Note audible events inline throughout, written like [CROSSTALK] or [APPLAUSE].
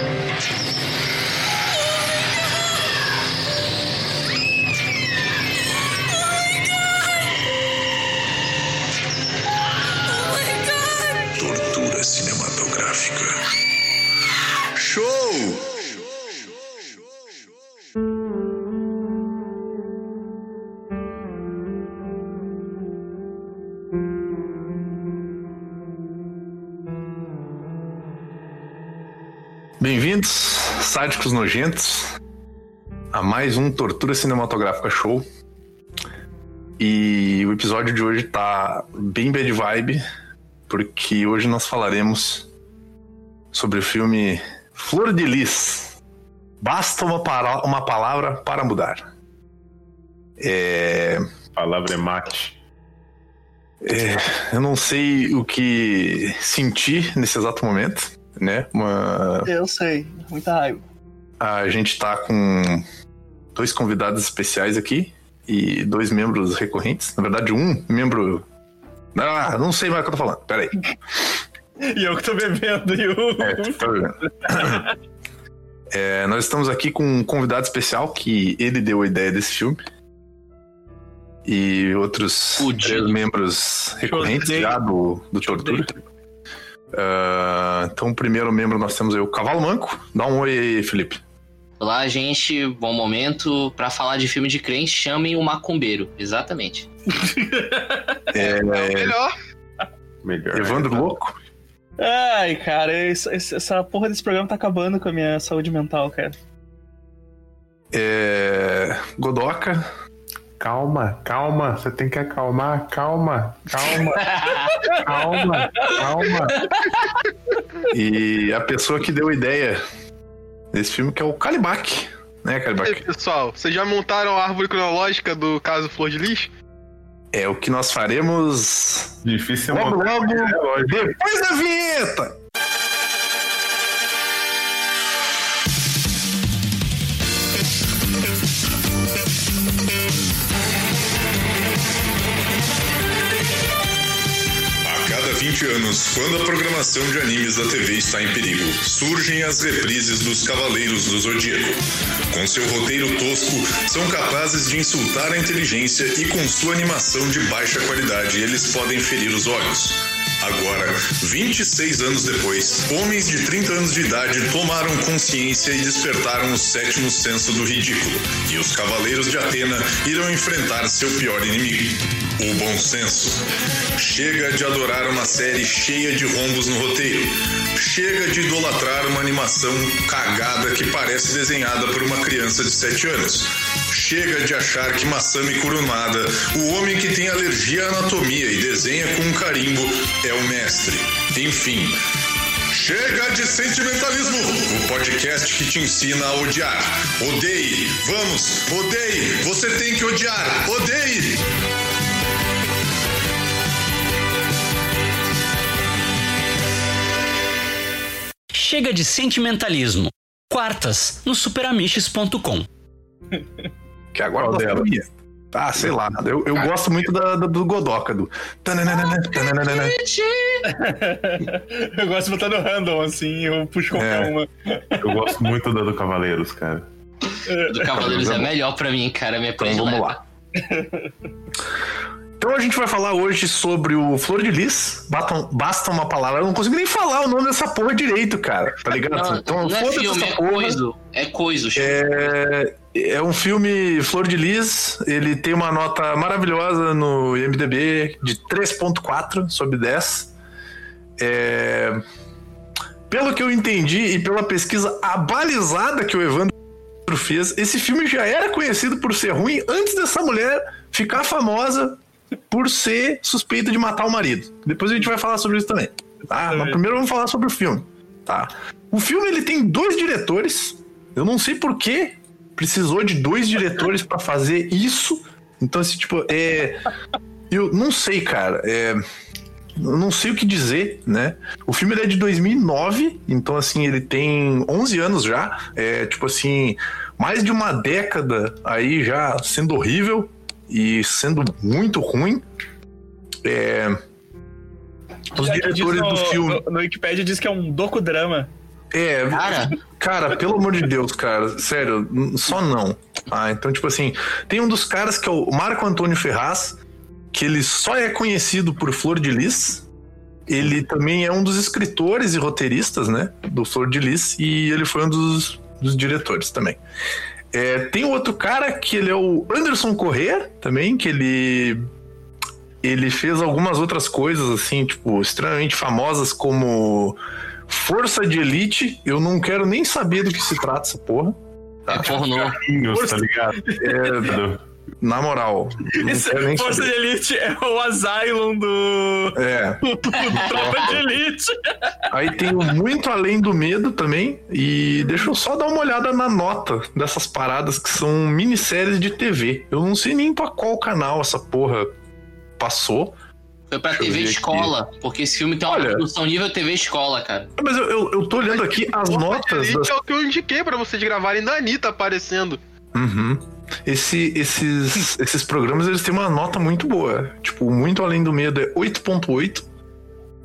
Tortura cinematográfica. Show! Bem-vindos, sádicos nojentos, a mais um Tortura Cinematográfica Show. E o episódio de hoje tá bem bad vibe, porque hoje nós falaremos sobre o filme Flor de Lis. Basta uma, para- uma palavra para mudar. É, A palavra é mate. eu não sei o que sentir nesse exato momento, né? Uma, Eu sei, muita raiva. A gente tá com dois convidados especiais aqui e dois membros recorrentes. Na verdade, um membro. Ah, não sei mais o que eu tô falando. Pera aí. E eu que tô bebendo, e o. É, tá vendo? [LAUGHS] É, nós estamos aqui com um convidado especial que ele deu a ideia desse filme. E outros membros recorrentes já do, do Tortura. Ah, então, primeiro membro nós temos aí o Cavalo Manco. Dá um oi aí, Felipe. Olá, gente. Bom momento. Pra falar de filme de crente, chamem o macumbeiro. Exatamente. [LAUGHS] É, Melhor. Melhor. Evandro Louco. Ai, cara, isso- esse- essa porra desse programa tá acabando com a minha saúde mental, cara. É, Godoka. Calma, calma. Você tem que acalmar. Calma, calma, [LAUGHS] calma, calma. E a pessoa que deu a ideia desse filme, que é o Calibac. Né, E aí, Calibac? pessoal, vocês já montaram a árvore cronológica do caso Flor de Lis? É o que nós faremos Difícil logo, logo, É, depois da vinheta. 20 anos, quando a programação de animes da TV está em perigo, surgem as reprises dos Cavaleiros do Zodíaco. Com seu roteiro tosco, são capazes de insultar a inteligência e com sua animação de baixa qualidade, eles podem ferir os olhos. Agora, 26 anos depois, homens de 30 anos de idade tomaram consciência e despertaram o sétimo senso do ridículo. E os Cavaleiros de Atena irão enfrentar seu pior inimigo, o bom senso. Chega de adorar uma série cheia de rombos no roteiro. Chega de idolatrar uma animação cagada que parece desenhada por uma criança de 7 anos. Chega de achar que Masami Kurumada, o homem que tem alergia à anatomia e desenha com um carimbo, é o mestre. Enfim, Chega de sentimentalismo, o podcast que te ensina a odiar. Odeie, vamos, odeie, você tem que odiar, odeie. Chega de sentimentalismo. Quartas no superamiches.com. [LAUGHS] Que agora Qual dela? Ah, sei lá. Eu, eu gosto muito da, da- do Godoka, do. tananana, tananana. Eu gosto de botar no random, assim, eu puxo qualquer É. uma. Eu gosto muito da do Cavaleiros, cara. Do Cavaleiros é melhor pra mim, cara. Minha Então vamos lá. Então a gente vai falar hoje sobre o Flor de Lis. Basta, basta uma palavra. Eu não consigo nem falar o nome dessa porra direito, cara. Tá ligado? Não, então não é foda-se filme, essa é porra. coiso. É coiso. chama. É, é um filme Flor de Lis. Ele tem uma nota maravilhosa no IMDb de 3.4 sobre 10. É, pelo que eu entendi e pela pesquisa abalizada que o Evandro fez, esse filme já era conhecido por ser ruim antes dessa mulher ficar famosa por ser suspeita de matar o marido. Depois a gente vai falar sobre isso também. Tá? Mas primeiro vamos falar sobre o filme. Tá? O filme ele tem dois diretores. Eu não sei por que precisou de dois diretores pra fazer isso. Então, assim, tipo, é. Eu não sei, cara. É. Eu não sei o que dizer, né? O filme é de 2009, então, assim, ele tem 11 anos já. É, tipo assim, mais de uma década aí já sendo horrível e sendo muito ruim. É. Os diretores no, do filme. No, no Wikipedia diz que é um docudrama. É, Cara, Cara, pelo amor de Deus, cara, sério, só não. Ah, então, tipo assim, tem um dos caras que é o Marco Antônio Ferraz, que ele só é conhecido por Flor de Lis. Ele também é um dos escritores e roteiristas, né, do Flor de Lis, e ele foi um dos, dos diretores também. É, tem outro cara que ele é o Anderson Corrêa, também, que ele ele fez algumas outras coisas assim, tipo, extremamente famosas como Força de Elite. Eu não quero nem saber do que se trata essa porra. é pornô. Carrinhos, tá ligado? É, na moral, nem Força de saber. Elite é o Asylum do, É. [LAUGHS] do Tropa de Elite. Aí tem o Muito Além do Medo também. E deixa eu só dar uma olhada na nota dessas paradas que são minisséries de TV. Eu não sei nem pra qual canal essa porra passou. Foi pra Deixa TV ver aqui. Escola, porque esse filme tem uma Olha. produção nível TV Escola, cara. Mas eu, eu, eu tô olhando aqui as notas das é o que eu indiquei pra vocês gravarem da Anitta aparecendo. Uhum. Esse, esses, esses programas eles têm uma nota muito boa. Tipo, muito além do medo é 8.8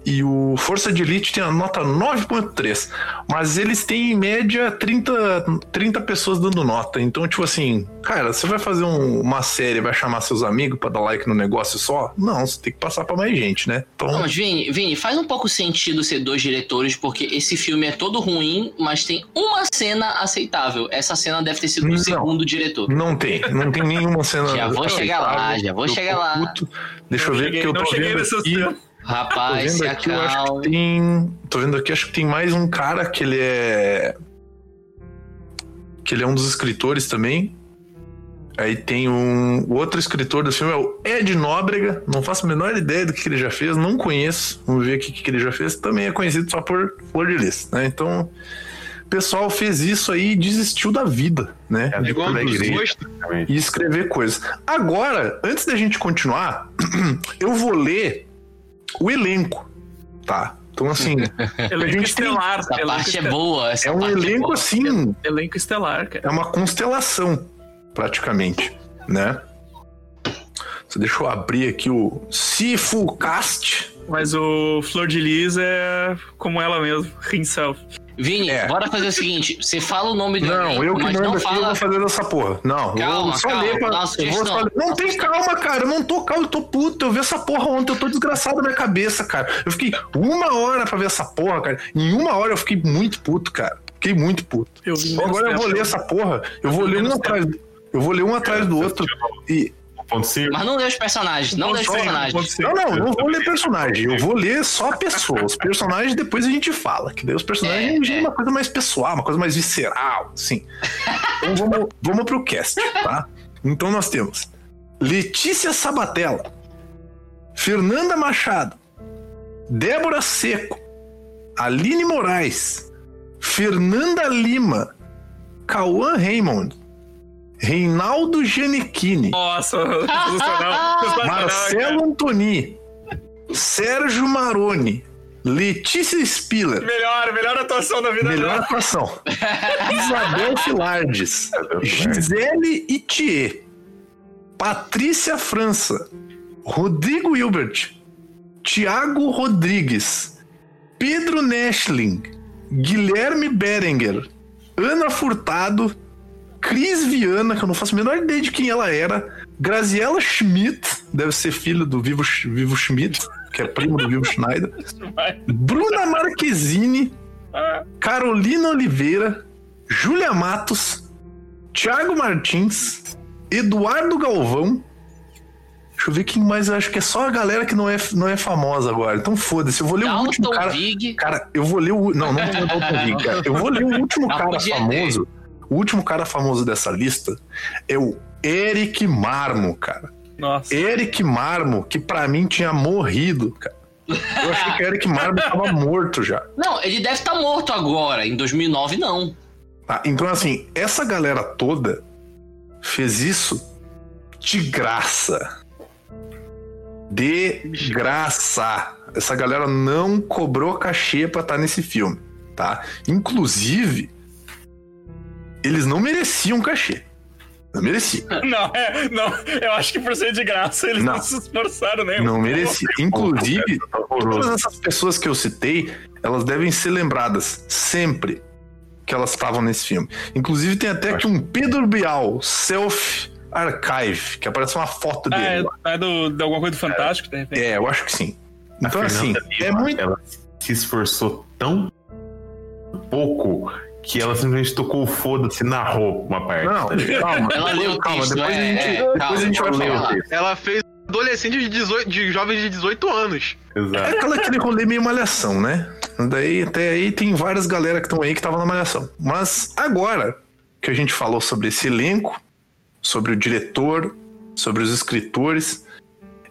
e o Força de Elite tem a nota 9.3. Mas eles têm em média 30, 30 pessoas dando nota. Então, tipo assim, cara, você vai fazer um- uma série, vai chamar seus amigos pra dar like no negócio só? Não, você tem que passar pra mais gente, né? Então, Não, mas Vini, Vini, faz um pouco sentido ser dois diretores, porque esse filme é todo ruim, mas tem uma cena aceitável. Essa cena deve ter sido do Não. segundo diretor. não tem. Não tem nenhuma cena. [LAUGHS] Já vou chegar lá, já vou Eu chegar lá. puto. Deixa eu Não ver cheguei- que eu tô vendo aqui. cena. Rapaz, Tô se vendo aqui, eu acho que tem. Tô vendo aqui, acho que tem mais um cara que ele é. Que ele é um dos escritores também. Aí tem um. O outro escritor do filme é o Ed Nóbrega. Não faço a menor ideia do que, que ele já fez, não conheço. Vamos ver aqui o que, que ele já fez. Também é conhecido só por Flor de Lis, né? Então. O pessoal fez isso aí e desistiu da vida, né? É De gostos. e escrever coisas. Agora, antes da gente continuar, [CLEARS THROAT] eu vou ler o elenco, tá? Então, assim, [LAUGHS] Elenco gente tem- estelar. Essa elenco parte é estel- boa. Essa é um parte elenco boa. assim, Elenco estelar, cara. é uma constelação, praticamente, né? Só deixa eu abrir aqui o Cifulcast. Mas o Flor de Lis é como ela mesmo, himself. Vini, É. bora fazer o seguinte: você fala o nome do Não, elenco, eu que mas mando não aqui, eu fala. vou fazer dessa porra. Não, eu Calma, vou só calma, ler pra. eu vou só Não tem calma, cara. Eu não tô calmo, eu tô puto. Eu vi essa porra ontem, eu tô desgraçado na minha cabeça, cara. Eu fiquei uma hora pra ver essa porra, cara. Em uma hora eu fiquei muito puto, cara. Fiquei muito puto. Eu agora eu vou ler essa porra. Eu vou ler um atrás. Eu vou ler um atrás do outro. E. Ponto. Mas não lê os personagens, não lê os personagens. Não, não, não vou ler personagem. Eu vou ler só a pessoa. Os [LAUGHS] personagens depois a gente fala. Que daí os personagens É, é, é. uma coisa mais pessoal, uma coisa mais visceral, assim. Então vamos, vamos pro cast, tá? Então nós temos Letícia Sabatella, Fernanda Machado, Débora Seco, Aline Moraes, Fernanda Lima, Cauã Raymond, Reinaldo Giannichini, Nossa, sensacional. [LAUGHS] sensacional, Marcelo Antoni, Sérgio Maroni, Letícia Spiller. Melhor, melhor atuação da vida melhor dela. atuação, [LAUGHS] Isabel Filardes, Gisele Itier, Patrícia França, Rodrigo Hilbert, Tiago Rodrigues, Pedro Neschling, Guilherme Berenguer, Ana Furtado, Cris Viana, que eu não faço a menor ideia de quem ela era, Graziella Schmidt, deve ser filha do Vivo, Vivo Schmidt, que é primo do Vivo Schneider. [LAUGHS] Bruna Marquezine, Ah, Carolina Oliveira, Júlia Matos, Thiago Martins, Eduardo Galvão. Deixa eu ver quem mais. Eu acho que é só a galera que não é, não é famosa agora. Então foda-se. Eu vou ler o último Dalton cara. Vig. Cara, eu vou ler o. Não, não vou ler o Dalton Vig, cara. Eu vou ler o último Mas cara famoso. O último cara famoso dessa lista é o Eric Marmo, cara. Nossa. Eric Marmo, que pra mim tinha morrido, cara. Eu achei que o Eric Marmo tava [LAUGHS] morto já. Não, ele deve estar morto agora. Em 2009, não. Tá, então, assim, essa galera toda fez isso de graça. De graça. Essa galera não cobrou cachê pra estar nesse filme, tá? Inclusive, eles não mereciam cachê. Não mereciam. [LAUGHS] Não, é, não, eu acho que por ser de graça eles não, Não. se esforçaram nem Não pouco. mereciam. Inclusive, todas Horroroso. essas pessoas que eu citei, elas devem ser lembradas sempre que elas estavam nesse filme. Inclusive tem até aqui um Pedro Bial Self Archive, que aparece uma foto Ah, dele. é, é do, de alguma coisa do Fantástico, de repente. É, eu acho que sim. Então, assim, é muito. Ela se esforçou tão pouco que ela simplesmente tocou o foda-se e narrou uma parte. Não, tá calma. Ela leu o calma, texto, depois, é, a gente, é, depois calma, a gente vai falar. Ela fez adolescente de, 18, de jovens de 18 anos. É Exato. aquela, aquele rolê meio malhação, né? Daí até aí tem várias galera que estão aí que estavam na malhação. Mas agora que a gente falou sobre esse elenco, sobre o diretor, sobre os escritores,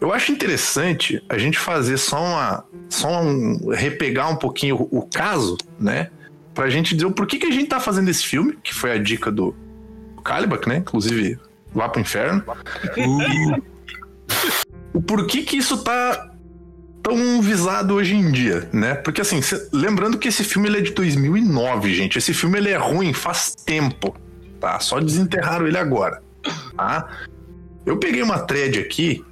eu acho interessante a gente fazer só uma. só um. repegar um pouquinho o, o caso, né? Pra gente dizer o porquê que a gente tá fazendo esse filme, que foi a dica do Kalibak, né? Inclusive, vá pro inferno. o porquê que isso tá tão visado hoje em dia, né? Porque assim, cê- lembrando que esse filme ele é de 2009, gente. Esse filme ele é ruim faz tempo, tá? Só desenterraram ele agora, tá? Eu peguei uma thread aqui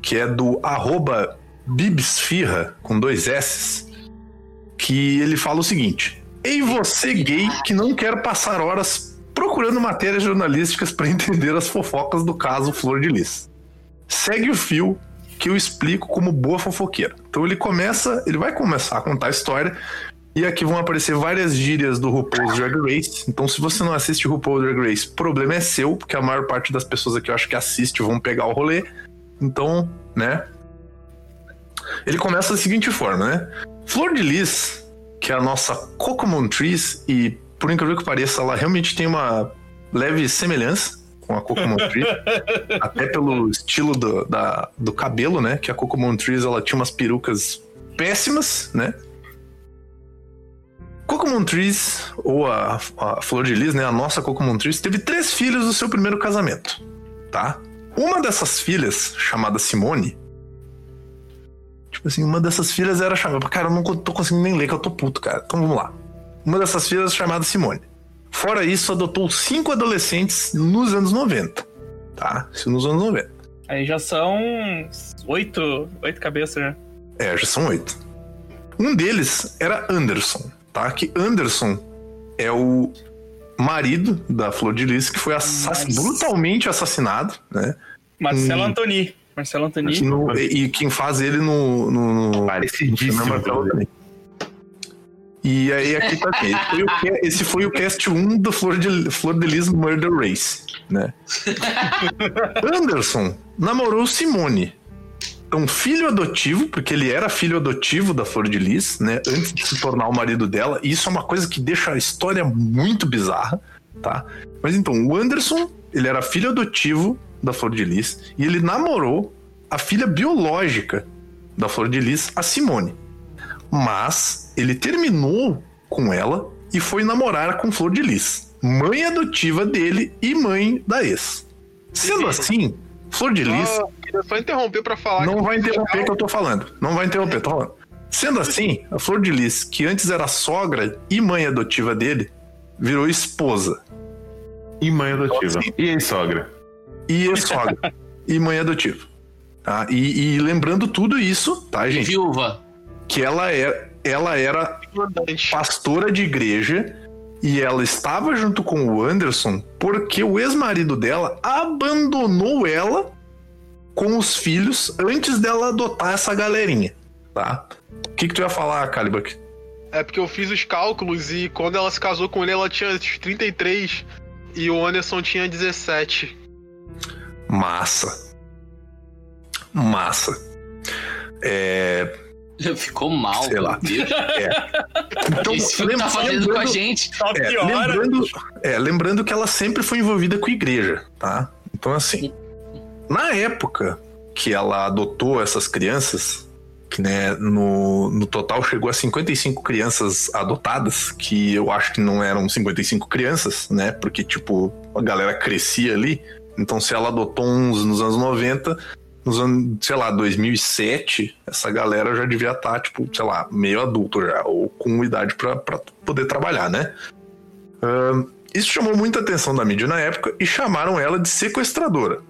que é do arroba Bibsfirra, com dois S, que ele fala o seguinte: Ei você gay que não quer passar horas procurando matérias jornalísticas para entender as fofocas do caso Flor de Lis. Segue o fio que eu explico como boa fofoqueira. Então ele começa, ele vai começar a contar a história e aqui vão aparecer várias gírias do RuPaul's Drag Race. Então se você não assiste RuPaul's Drag Race, problema é seu, porque a maior parte das pessoas aqui eu acho que assiste vão pegar o rolê. Então, né? Ele começa da seguinte forma, né? Flor de Lis, que é a nossa Cocomon Trees e por incrível que pareça, ela realmente tem uma leve semelhança com a Cocomon Tree, [LAUGHS] até pelo estilo do, da, do cabelo, né? Que a Cocomon Trees ela tinha umas perucas péssimas, né? Cocomon Trees, ou a, a Flor de Lis, né? A nossa Cocomon Trees, teve três filhos do seu primeiro casamento, tá? Uma dessas filhas, chamada Simone, tipo assim, uma dessas filhas era chamada. Cara, eu não tô conseguindo nem ler, que eu tô puto, cara. Então vamos lá. Uma dessas filhas chamada Simone. Fora isso, adotou cinco adolescentes nos anos 90. Tá? Isso nos anos 90. Aí já são oito, oito cabeças, né? É, já são oito. Um deles era Anderson, tá? Que Anderson é o marido da Flor de Lis, que foi assass- brutalmente assassinado, né? Marcelo Hum. Antoni. Marcelo Antoni. No- e, e quem faz ele no. no, no Parecidíssimo. Marcelo também. E aí aqui tá aqui. Esse foi o, esse foi o cast 1 do Flor de, Flor de Lis Murder Race, né? [LAUGHS] Anderson namorou Simone. Então, filho adotivo, porque ele era filho adotivo da Flor de Lis, né? Antes de se tornar o marido dela. E isso é uma coisa que deixa a história muito bizarra, tá? Mas então, o Anderson, ele era filho adotivo da Flor de Lis. E ele namorou a filha biológica da Flor de Lis, a Simone. Mas ele terminou com ela e foi namorar com Flor de Lis, mãe adotiva dele e mãe da ex. Sendo assim, Flor de Lis Só, só interromper pra falar não que vai interromper que eu tô falando. Não vai interromper, tô falando. Sendo assim, a Flor de Lis, que antes era sogra e mãe adotiva dele, virou esposa E mãe adotiva. E aí, sogra? E ex-sogra [LAUGHS] e mãe adotiva. Tá? E, e lembrando tudo isso, tá, gente? Viúva. Que ela, é, ela era pastora de igreja e ela estava junto com o Anderson porque o ex-marido dela abandonou ela com os filhos antes dela adotar essa galerinha, tá? O que, que tu ia falar, Calibak? É porque eu fiz os cálculos e quando ela se casou com ele, ela tinha 33 e o Anderson tinha 17. Massa. Massa. É, [LAUGHS] Ficou mal. Sei lá. meu Deus. então, Esse filme tá fazendo com a lembrando- gente. Só É, piora. lembrando, é, lembrando que ela sempre foi envolvida com igreja, tá? Então, assim, na época que ela adotou essas crianças, que né, no, no total chegou a 55 crianças adotadas, que eu acho que não eram 55 crianças, né? Porque, tipo, a galera crescia ali. Então, se ela adotou uns nos anos 90, nos anos, sei lá, 2007, essa galera já devia estar, tipo, sei lá, meio adulto já, ou com idade pra poder trabalhar, né? Ahn, isso chamou muita atenção da mídia na época e chamaram ela de sequestradora,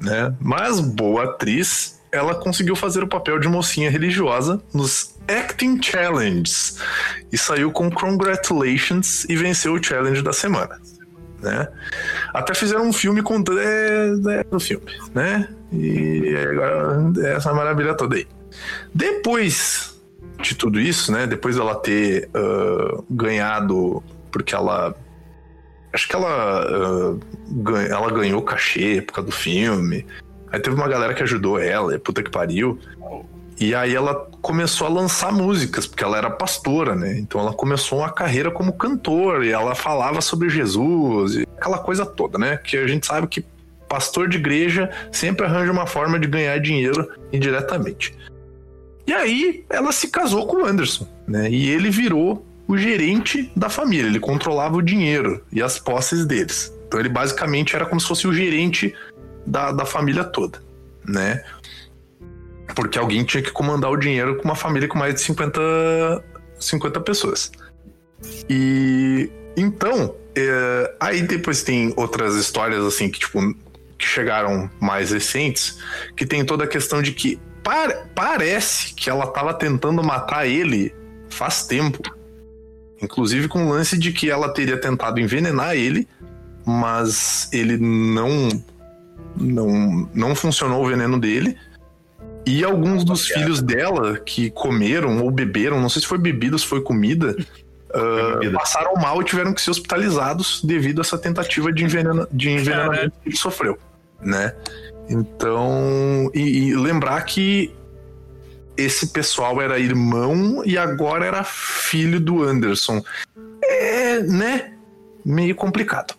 né? Mas boa atriz ela conseguiu fazer o papel de mocinha religiosa nos Acting Challenges e saiu com Congratulations e venceu o challenge da semana. Né? Até fizeram um filme com é, é, do filme, né? E agora é essa maravilha toda aí. Depois de tudo isso, né? Depois dela ter uh, ganhado, porque ela acho que ela, uh, ela ganhou cachê por causa do filme. Aí teve uma galera que ajudou ela, puta que pariu. E aí ela começou a lançar músicas, porque ela era pastora, né? Então ela começou uma carreira como cantora e ela falava sobre Jesus e aquela coisa toda, né? Que a gente sabe que pastor de igreja sempre arranja uma forma de ganhar dinheiro indiretamente. E aí ela se casou com o Anderson, né? E ele virou o gerente da família, ele controlava o dinheiro e as posses deles. Então ele basicamente era como se fosse o gerente da, da família toda, né? Porque alguém tinha que comandar o dinheiro com uma família com mais de 50, 50 pessoas. E então, é, aí depois tem outras histórias assim que, tipo, que chegaram mais recentes, que tem toda a questão de que par, parece que ela tava tentando matar ele faz tempo. Inclusive com o lance de que ela teria tentado envenenar ele, mas ele não não não funcionou o veneno dele. E alguns dos filhos dela que comeram ou beberam, não sei se foi bebida ou se foi comida, [LAUGHS] uh, passaram mal e tiveram que ser hospitalizados devido a essa tentativa de, envenena, de envenenamento que ele sofreu, né? Então, e, e lembrar que esse pessoal era irmão e agora era filho do Anderson. É, né? Meio complicado.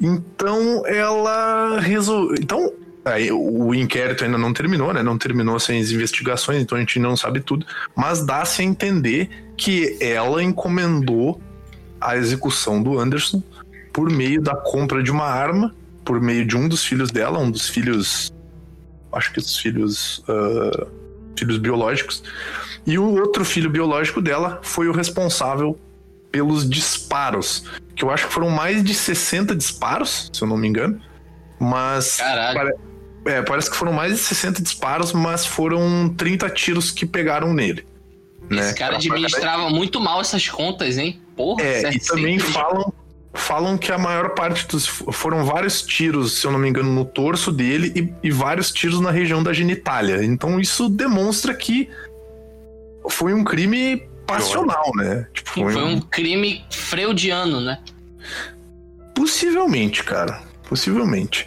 Então ela resolveu. Então Aí, o inquérito ainda não terminou, né? Não terminou sem as investigações, então a gente não sabe tudo. Mas dá-se a entender que ela encomendou a execução do Anderson por meio da compra de uma arma, por meio de um dos filhos dela, um dos filhos. Acho que os filhos. Uh, filhos biológicos. E o outro filho biológico dela foi o responsável pelos disparos. Que eu acho que foram mais de 60 disparos, se eu não me engano. Mas. Caralho. É, parece que foram mais de 60 disparos, mas foram 30 tiros que pegaram nele. Esse né? cara administrava muito mal essas contas, hein? Porra, é, e também falam, falam que a maior parte dos. Foram vários tiros, se eu não me engano, no torso dele e, e vários tiros na região da genitália. Então isso demonstra que foi um crime passional, né? Tipo, foi, foi um... um crime freudiano, né? Possivelmente, cara. Possivelmente.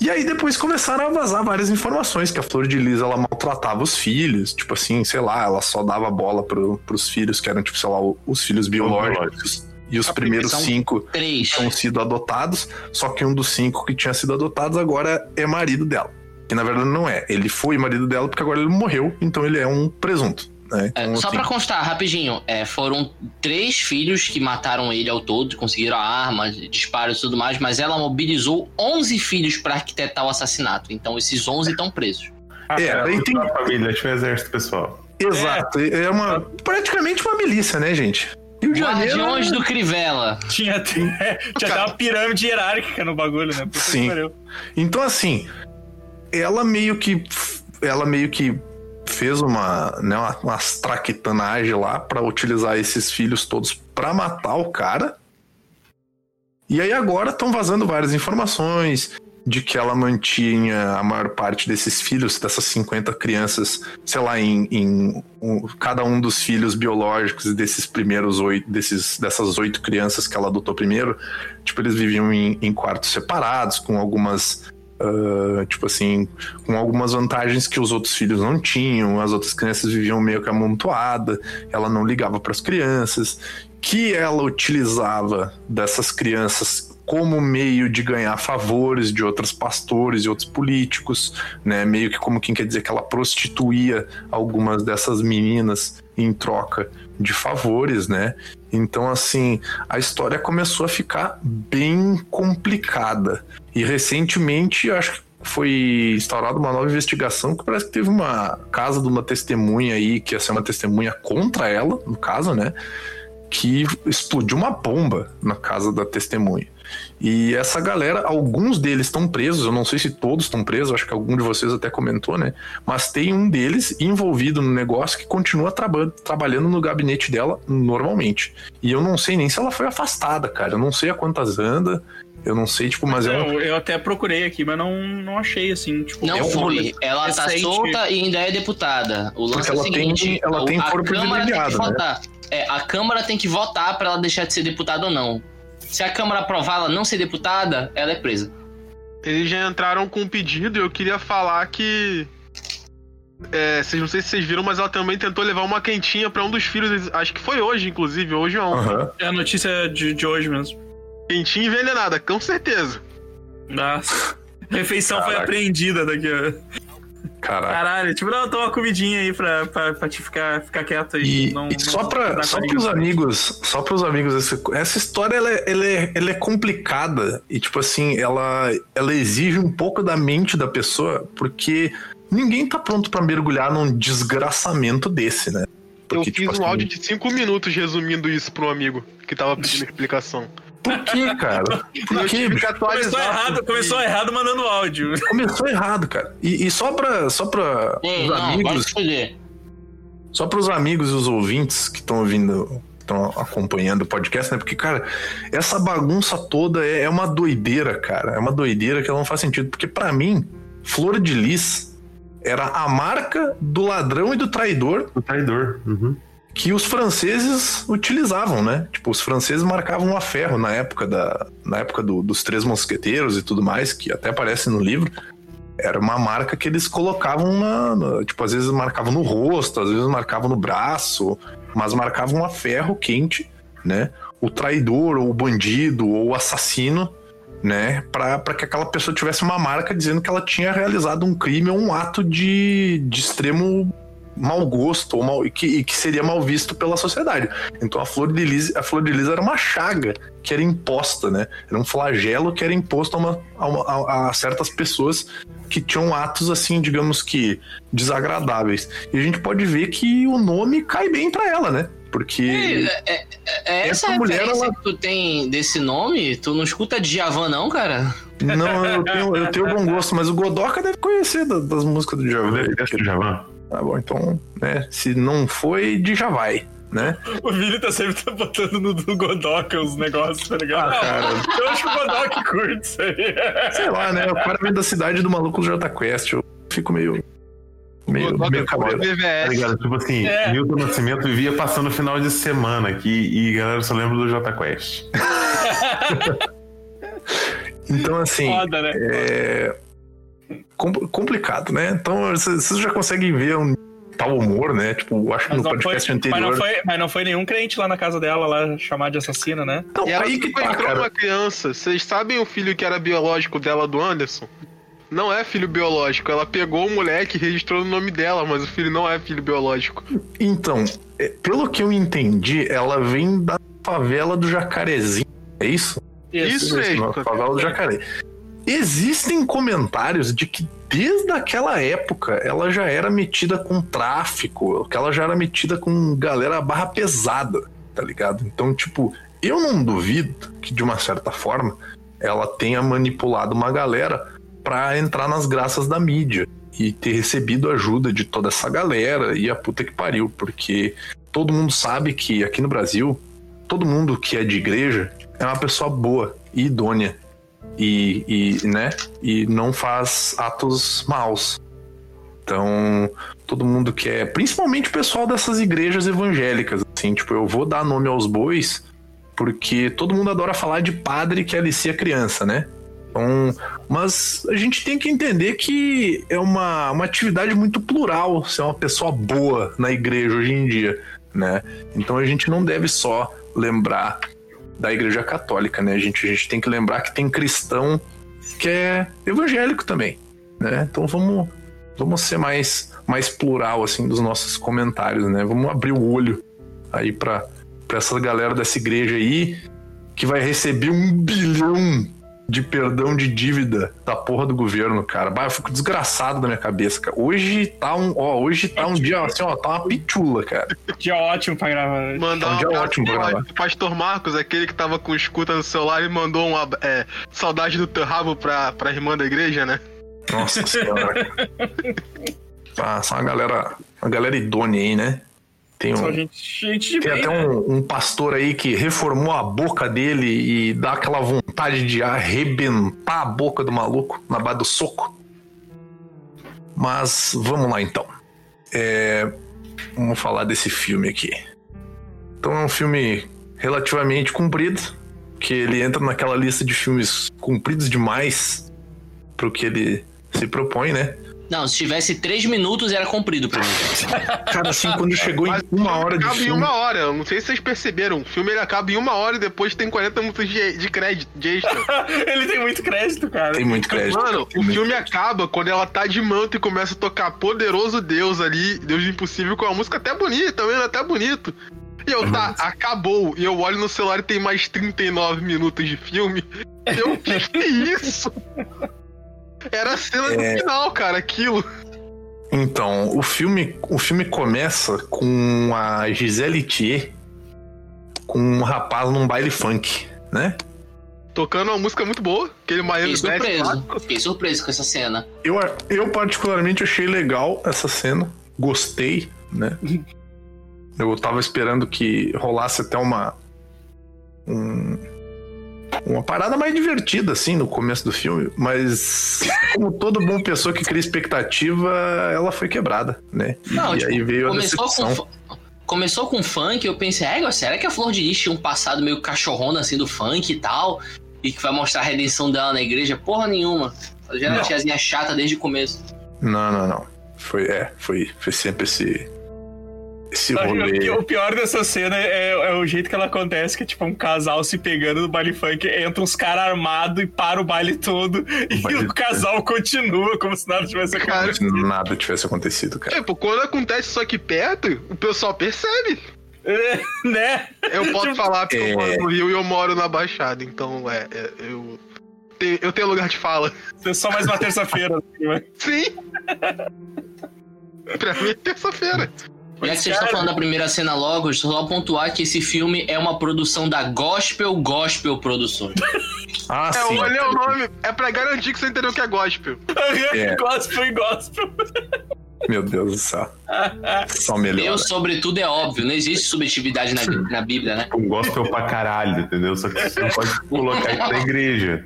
E aí depois começaram a vazar várias informações que a Flor de Lis ela maltratava os filhos, tipo assim, sei lá, ela só dava bola pro, pros filhos que eram tipo, sei lá, os filhos biológicos. E os a primeiros cinco três. tinham sido adotados, só que um dos cinco que tinha sido adotados agora é marido dela. Que na verdade não é. Ele foi marido dela porque agora ele morreu, então ele é um presunto. Né? É, então, só assim... para constar, rapidinho, é, foram três filhos que mataram ele ao todo, conseguiram a arma, disparos e tudo mais, mas ela mobilizou 11 filhos para arquitetar o assassinato. Então esses 11 estão presos. Ah, é, aí tem a família, tinha um exército pessoal. Exato, é, é uma praticamente uma milícia, né, gente? Rio de Janeiro. Guardiões do Crivella. Tinha, até, tinha até uma pirâmide hierárquica no bagulho, né? Puta Sim. Então, assim, ela meio que. Ela meio que fez uma, né, uma, umas traquitanagem lá para utilizar esses filhos todos para matar o cara. E aí agora estão vazando várias informações de que ela mantinha a maior parte desses filhos, dessas 50 crianças, sei lá, em, em um, cada um dos filhos biológicos desses primeiros oito, desses, dessas oito crianças que ela adotou primeiro, tipo, eles viviam em, em quartos separados, com algumas Uh, tipo assim, com algumas vantagens que os outros filhos não tinham, as outras crianças viviam meio que amontoada, ela não ligava para as crianças, que ela utilizava dessas crianças como meio de ganhar favores de outros pastores e outros políticos, né? Meio que como quem quer dizer que ela prostituía algumas dessas meninas em troca de favores, né? Então, assim, a história começou a ficar bem complicada. E recentemente, acho que foi instaurada uma nova investigação que parece que teve uma casa de uma testemunha aí, que ia ser uma testemunha contra ela, no caso, né? Que explodiu uma bomba na casa da testemunha. E essa galera, alguns deles estão presos, eu não sei se todos estão presos, acho que algum de vocês até comentou, né? Mas tem um deles envolvido no negócio que continua traba trabalhando no gabinete dela normalmente. E eu não sei nem se ela foi afastada, cara. Eu não sei a quantas anda. Eu não sei, tipo, mas ela. Eu, eu até procurei aqui, mas não, não achei, assim, tipo... Não É um foi. Ela tá recente. solta e ainda é deputada. O lance Porque é o ela tem- seguinte: ela tem a foro Câmara tem que privilegiado, né? votar. É, a Câmara tem que votar pra ela deixar de ser deputada ou não. Se a Câmara aprovar ela não ser deputada, ela é presa. Eles já entraram com um pedido e eu queria falar que. É, vocês não sei se vocês viram, mas ela também tentou levar uma quentinha pra um dos filhos. Acho que foi hoje, inclusive, hoje ou ontem. Aham. É a notícia de, de hoje mesmo. Quentinha envenenada, com certeza. Nossa. [LAUGHS] Refeição foi Caraca. apreendida daqui. Caraca. Caralho, tipo, não, toma uma comidinha aí pra, pra, pra te ficar, ficar quieto aí. E, não, e só para dar só pros amigos, só pros amigos, esse- essa história ela é, ela, é, ela é complicada e tipo assim, ela, ela exige um pouco da mente da pessoa, porque ninguém tá pronto pra mergulhar num desgraçamento desse, né? Eu Porque, fiz tipo um assim, áudio de 5 minutos resumindo isso pro amigo que tava pedindo [LAUGHS] explicação. Por que, cara? [LAUGHS] Por que? bicho? Começou errado, porque- começou errado mandando áudio. [LAUGHS] Começou errado, cara. E, e só pra, só pra Ei, os não, amigos, escolher. só para os amigos e os ouvintes que estão ouvindo, estão acompanhando o podcast, né? Porque, cara, essa bagunça toda é, é uma doideira, cara. É uma doideira que ela não faz sentido. Porque, pra mim, Flor de Lis era a marca do ladrão e do traidor O traidor. Uhum. Que os franceses utilizavam, né? Tipo, os franceses marcavam a ferro na época da, na época do- dos três mosqueteiros e tudo mais, que até aparece no livro. Era uma marca que eles colocavam na, na- tipo, às vezes marcavam no rosto, às vezes marcavam no braço, mas marcavam a ferro quente, né? O traidor, ou o bandido, ou o assassino, né? Pra que aquela pessoa tivesse uma marca dizendo que ela tinha realizado um crime ou um ato de, de extremo mau gosto ou mal, e, que, e que seria mal visto pela sociedade. Então a flor de lis, a flor de lis era uma chaga que era imposta, né? Era um flagelo que era imposto a, uma, a, uma- a- a certas pessoas que tinham atos assim, digamos que desagradáveis. E a gente pode ver que o nome cai bem pra ela, né? Porque É, é- é essa, Essa mulher, ela- que tu tem desse nome? Tu não escuta Djavan, não, cara? não, eu tenho, eu tenho bom gosto, mas o Godoka deve conhecer da- das músicas do Eu Djavan. detesto o Javan. Tá bom, então, né? Se não foi, de já vai, né? O Vini tá sempre tá botando no do Godoka os negócios, tá ligado? Ah, cara. Eu acho que o Godoka curte isso aí. Sei lá, né? O cara vem da cidade do maluco do Jota Quest. Eu fico meio. meio, meio é foda, cabreiro. Tá ligado? Tipo assim, É. Milton Nascimento vivia passando final de semana aqui e a galera só lembra do Jota Quest. [LAUGHS] Então, assim. Foda, né? É. com- complicado, né? Então, vocês já conseguem ver um tal humor, né? Tipo, acho que Mas no não, foi, podcast mas, anterior. não foi, mas não foi nenhum crente lá na casa dela lá chamar de assassina, né? Então, E ela aí que tá, entrou cara. uma criança. Vocês sabem o filho que era biológico dela do Anderson? Não é filho biológico. Ela pegou o moleque e registrou no nome dela, mas o filho não é filho biológico. Então, é, pelo que eu entendi, ela vem da favela do Jacarezinho. É isso? Isso mesmo. na favela do Jacaré. Existem comentários de que desde aquela época ela já era metida com tráfico, que ela já era metida com galera barra pesada, tá ligado? Então, tipo, eu não duvido que de uma certa forma ela tenha manipulado uma galera pra entrar nas graças da mídia e ter recebido ajuda de toda essa galera e a puta que pariu, porque todo mundo sabe que aqui no Brasil, todo mundo que é de igreja é uma pessoa boa e idônea e, e, né, e não faz atos maus. Então, todo mundo que é, principalmente o pessoal dessas igrejas evangélicas, assim, tipo, eu vou dar nome aos bois porque todo mundo adora falar de padre que alicia criança, né? Então, mas a gente tem que entender que é uma, uma atividade muito plural ser uma pessoa boa na igreja hoje em dia, né? Então a gente não deve só lembrar da igreja católica, né? A gente, a gente tem que lembrar que tem cristão que é evangélico também, né? Então vamos, vamos ser mais, mais plural, assim, dos nossos comentários, né? Vamos abrir o olho aí para essa galera dessa igreja aí que vai receber um bilhão de perdão de dívida da porra do governo, cara. Bah, eu fico desgraçado da minha cabeça, cara. Hoje tá um, ó, hoje tá um dia assim, ó, tá uma pitula, cara. [LAUGHS] Dia ótimo pra gravar. Mandar É um dia ótimo pra gravar. Pastor Marcos, aquele que tava com escuta no celular e mandou uma é, saudade do teu rabo pra, pra irmã da igreja, né? Nossa senhora. cara. [LAUGHS] Tá, só uma galera, uma galera idônea aí, né? Tem um, gente, gente Tem bem, até né? um, um pastor aí que reformou a boca dele e dá aquela vontade de arrebentar a boca do maluco na base do soco. Mas vamos lá então. É, vamos falar desse filme aqui. Então é um filme relativamente comprido, que ele entra naquela lista de filmes compridos demais pro que ele se propõe, né? Não, se tivesse três minutos era comprido pra mim. [LAUGHS] Cara, assim, quando chegou em Mas o uma filme hora de acaba em uma hora. Eu não sei se vocês perceberam. O filme ele acaba em uma hora e depois tem 40 minutos de, de crédito, de extra. [LAUGHS] Ele tem muito crédito, cara. Tem muito crédito. Mano, o filme acaba quando ela tá de manto e começa a tocar Poderoso Deus ali, Deus do Impossível, com uma música até bonita, mesmo, até bonito. E eu, tá, acabou. E eu olho no celular e tem mais 39 minutos de filme. Eu, que que é isso? Era a cena É. do final, cara, aquilo. Então, o filme, o filme começa com a Gisele Thier com um rapaz num baile funk, né? Tocando uma música muito boa, aquele Miami Fiquei surpreso. Fiquei surpreso com essa cena. Eu, eu particularmente achei legal essa cena, gostei, né? [LAUGHS] Eu tava esperando que rolasse até uma um- uma parada mais divertida assim no começo do filme, mas como todo bom pessoa que cria expectativa, ela foi quebrada, né? Não, e tipo, aí veio a começou decepção. começou com funk, eu pensei, é, será que a Flor de Lis tinha um passado meio cachorrona assim do funk e tal? E que vai mostrar a redenção dela na igreja? Porra nenhuma. Ela já era tiazinha chata desde o começo. Não, não, não. Foi, é, foi, foi sempre esse esse rolê. O pior dessa cena é, é o jeito que ela acontece, que é tipo um casal se pegando no baile funk, entra uns caras armados e para o baile todo, e baile o casal continua como se nada tivesse Cara, acontecido. Como se nada tivesse acontecido, cara. Tipo, quando acontece isso aqui perto, o pessoal percebe. É, né? Eu posso falar porque É. eu moro no Rio e eu moro na Baixada, então é, é, eu, te- eu tenho lugar de fala. É só mais uma terça-feira. assim, mas- Sim! [LAUGHS] pra mim é terça-feira. Já que vocês estão falando da primeira cena logo, só pontuar que esse filme é uma produção da Gospel Gospel Produções. [LAUGHS] Ah, É, sim. olha o nome, é pra garantir que você entendeu o que é gospel. [LAUGHS] É. Gospel e gospel. Meu Deus do céu. Só melhor. Deus, sobretudo, é óbvio. Não existe subjetividade na, na Bíblia, né? Um gospel pra caralho, entendeu? Só que você não pode colocar isso na igreja.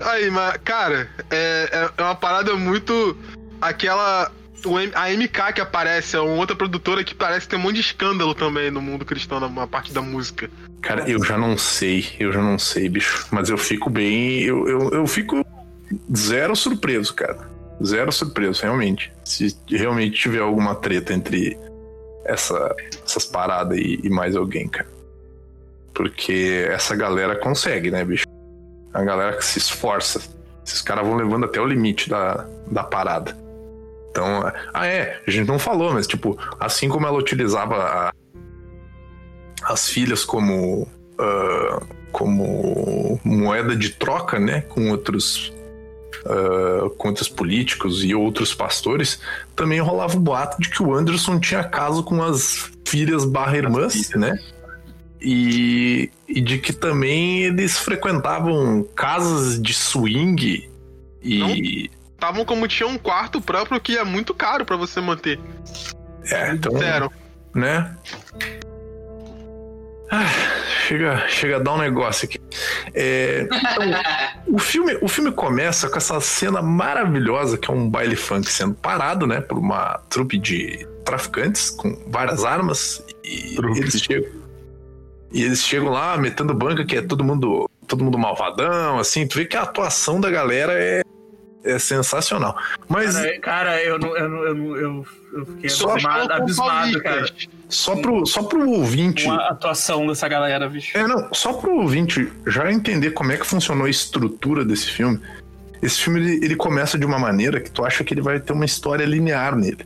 Aí, mas, cara, é, é- é uma parada muito. Aquela. A MK que aparece, é uma outra produtora que parece ter um monte de escândalo também no mundo cristão, na parte da música. Cara, eu já não sei, eu já não sei, bicho. Mas eu fico bem. Eu, eu, eu fico zero surpreso, cara. Zero surpreso, realmente. Se realmente tiver alguma treta entre essa, essas paradas e, e mais alguém, cara. Porque essa galera consegue, né, bicho? A galera que se esforça. Esses caras vão levando até o limite da, da parada. Então, ah, é, a gente não falou, mas, tipo, assim como ela utilizava a- as filhas como ah, como moeda de troca, né, com outros ah, com outros políticos e outros pastores, também rolava o boato de que o Anderson tinha caso com as filhas barra irmãs, né? E, e de que também eles frequentavam casas de swing e Estavam como tinha um quarto próprio que é muito caro pra você manter. é, então, Zero. né? Ah, chega, chega a dar um negócio aqui. É, então, o, filme, o filme começa com essa cena maravilhosa que é um baile funk sendo parado, né, por uma trupe de traficantes com várias armas e Trupe. eles chegam e eles chegam lá metendo banca que é todo mundo todo mundo malvadão, assim, tu vê que a atuação da galera é, é sensacional. Mas Cara, cara, eu não. Eu, não, eu, não, eu, eu fiquei Só abismado, abismado, cara. só pro, só pro ouvinte Com a atuação dessa galera, bicho. É, não, só pro ouvinte já entender como é que funcionou a estrutura desse filme. Esse filme ele, ele começa de uma maneira que tu acha que ele vai ter uma história linear nele.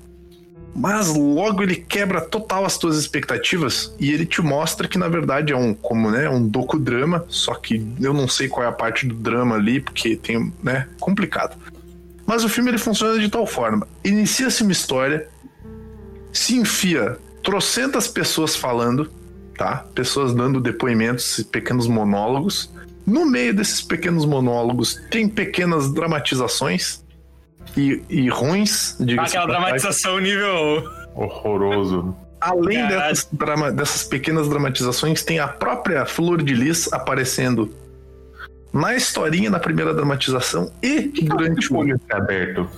Mas logo ele quebra total as tuas expectativas e ele te mostra que na verdade é um como né, um docudrama, só que eu não sei qual é a parte do drama ali porque tem, né, complicado. Mas o filme ele funciona de tal forma: inicia-se uma história, se enfia trocentas pessoas falando, tá? Pessoas dando depoimentos, pequenos monólogos. No meio desses pequenos monólogos tem pequenas dramatizações e, e ruins, Aquela dramatização nível. Horroroso. Além dessas, drama- dessas pequenas dramatizações, tem a própria Flor de Lis aparecendo na historinha da primeira dramatização e durante o o. olho entreaberto.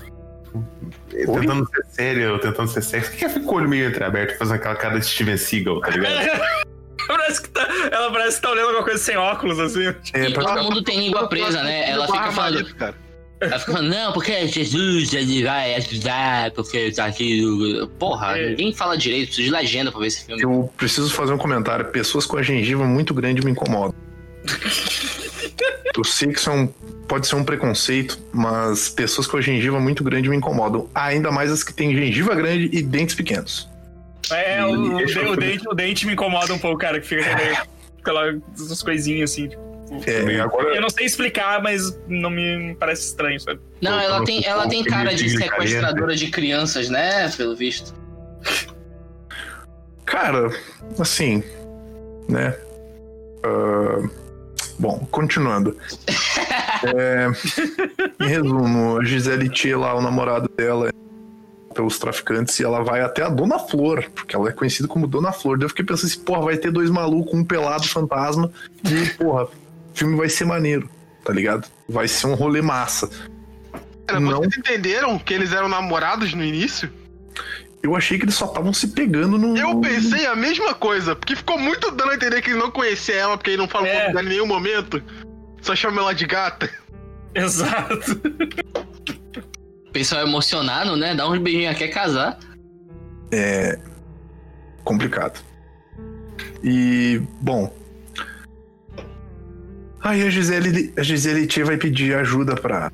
Tentando ser sério, tentando ser sexy. Por que fica com o olho meio entreaberto, fazendo aquela cara de Steven Seagal, tá ligado? [LAUGHS] Parece que tá, ela parece que tá olhando alguma coisa sem óculos, assim. É, E todo mundo tem língua presa, né? Ela fica falando. Cara. Ela fica falando, não, porque Jesus ele vai ajudar, porque tá aqui. Porra, É. ninguém fala direito, preciso de legenda pra ver esse filme. Eu preciso fazer um comentário. Pessoas com a gengiva muito grande me incomodam. [LAUGHS] Eu sei que isso é um, pode ser um preconceito, mas pessoas com a gengiva muito grande me incomodam. Ainda mais as que têm gengiva grande e dentes pequenos. É, o, o, o dente, o dente me incomoda um pouco, cara, que fica aquelas coisinhas assim. tipo, É, agora, Eu não sei explicar, mas não me parece estranho, sabe? Não, ela tem, ela tem cara de sequestradora de crianças, né? Pelo visto. cara, assim, né? Ah, bom, continuando. [LAUGHS] É, em resumo, a Gisele Thier lá, o namorado dela, pelos traficantes, e ela vai até a Dona Flor, porque ela é conhecida como Dona Flor. Daí eu fiquei pensando assim, porra, vai ter dois malucos, um pelado fantasma, e, porra, o filme vai ser maneiro, tá ligado? Vai ser um rolê massa. Cara, Não. vocês entenderam que eles eram namorados no início? Eu achei que eles só estavam se pegando no. Eu pensei a mesma coisa, porque ficou muito dando a entender que ele não conhecia ela, porque ele não fala o É. dela em nenhum momento. Só chama ela de gata. [LAUGHS] Exato. Pessoal emocionado, né? Dá uns beijinhos, quer casar. É complicado. E, bom. Aí a Gisele, a Gisele Tia vai pedir ajuda pra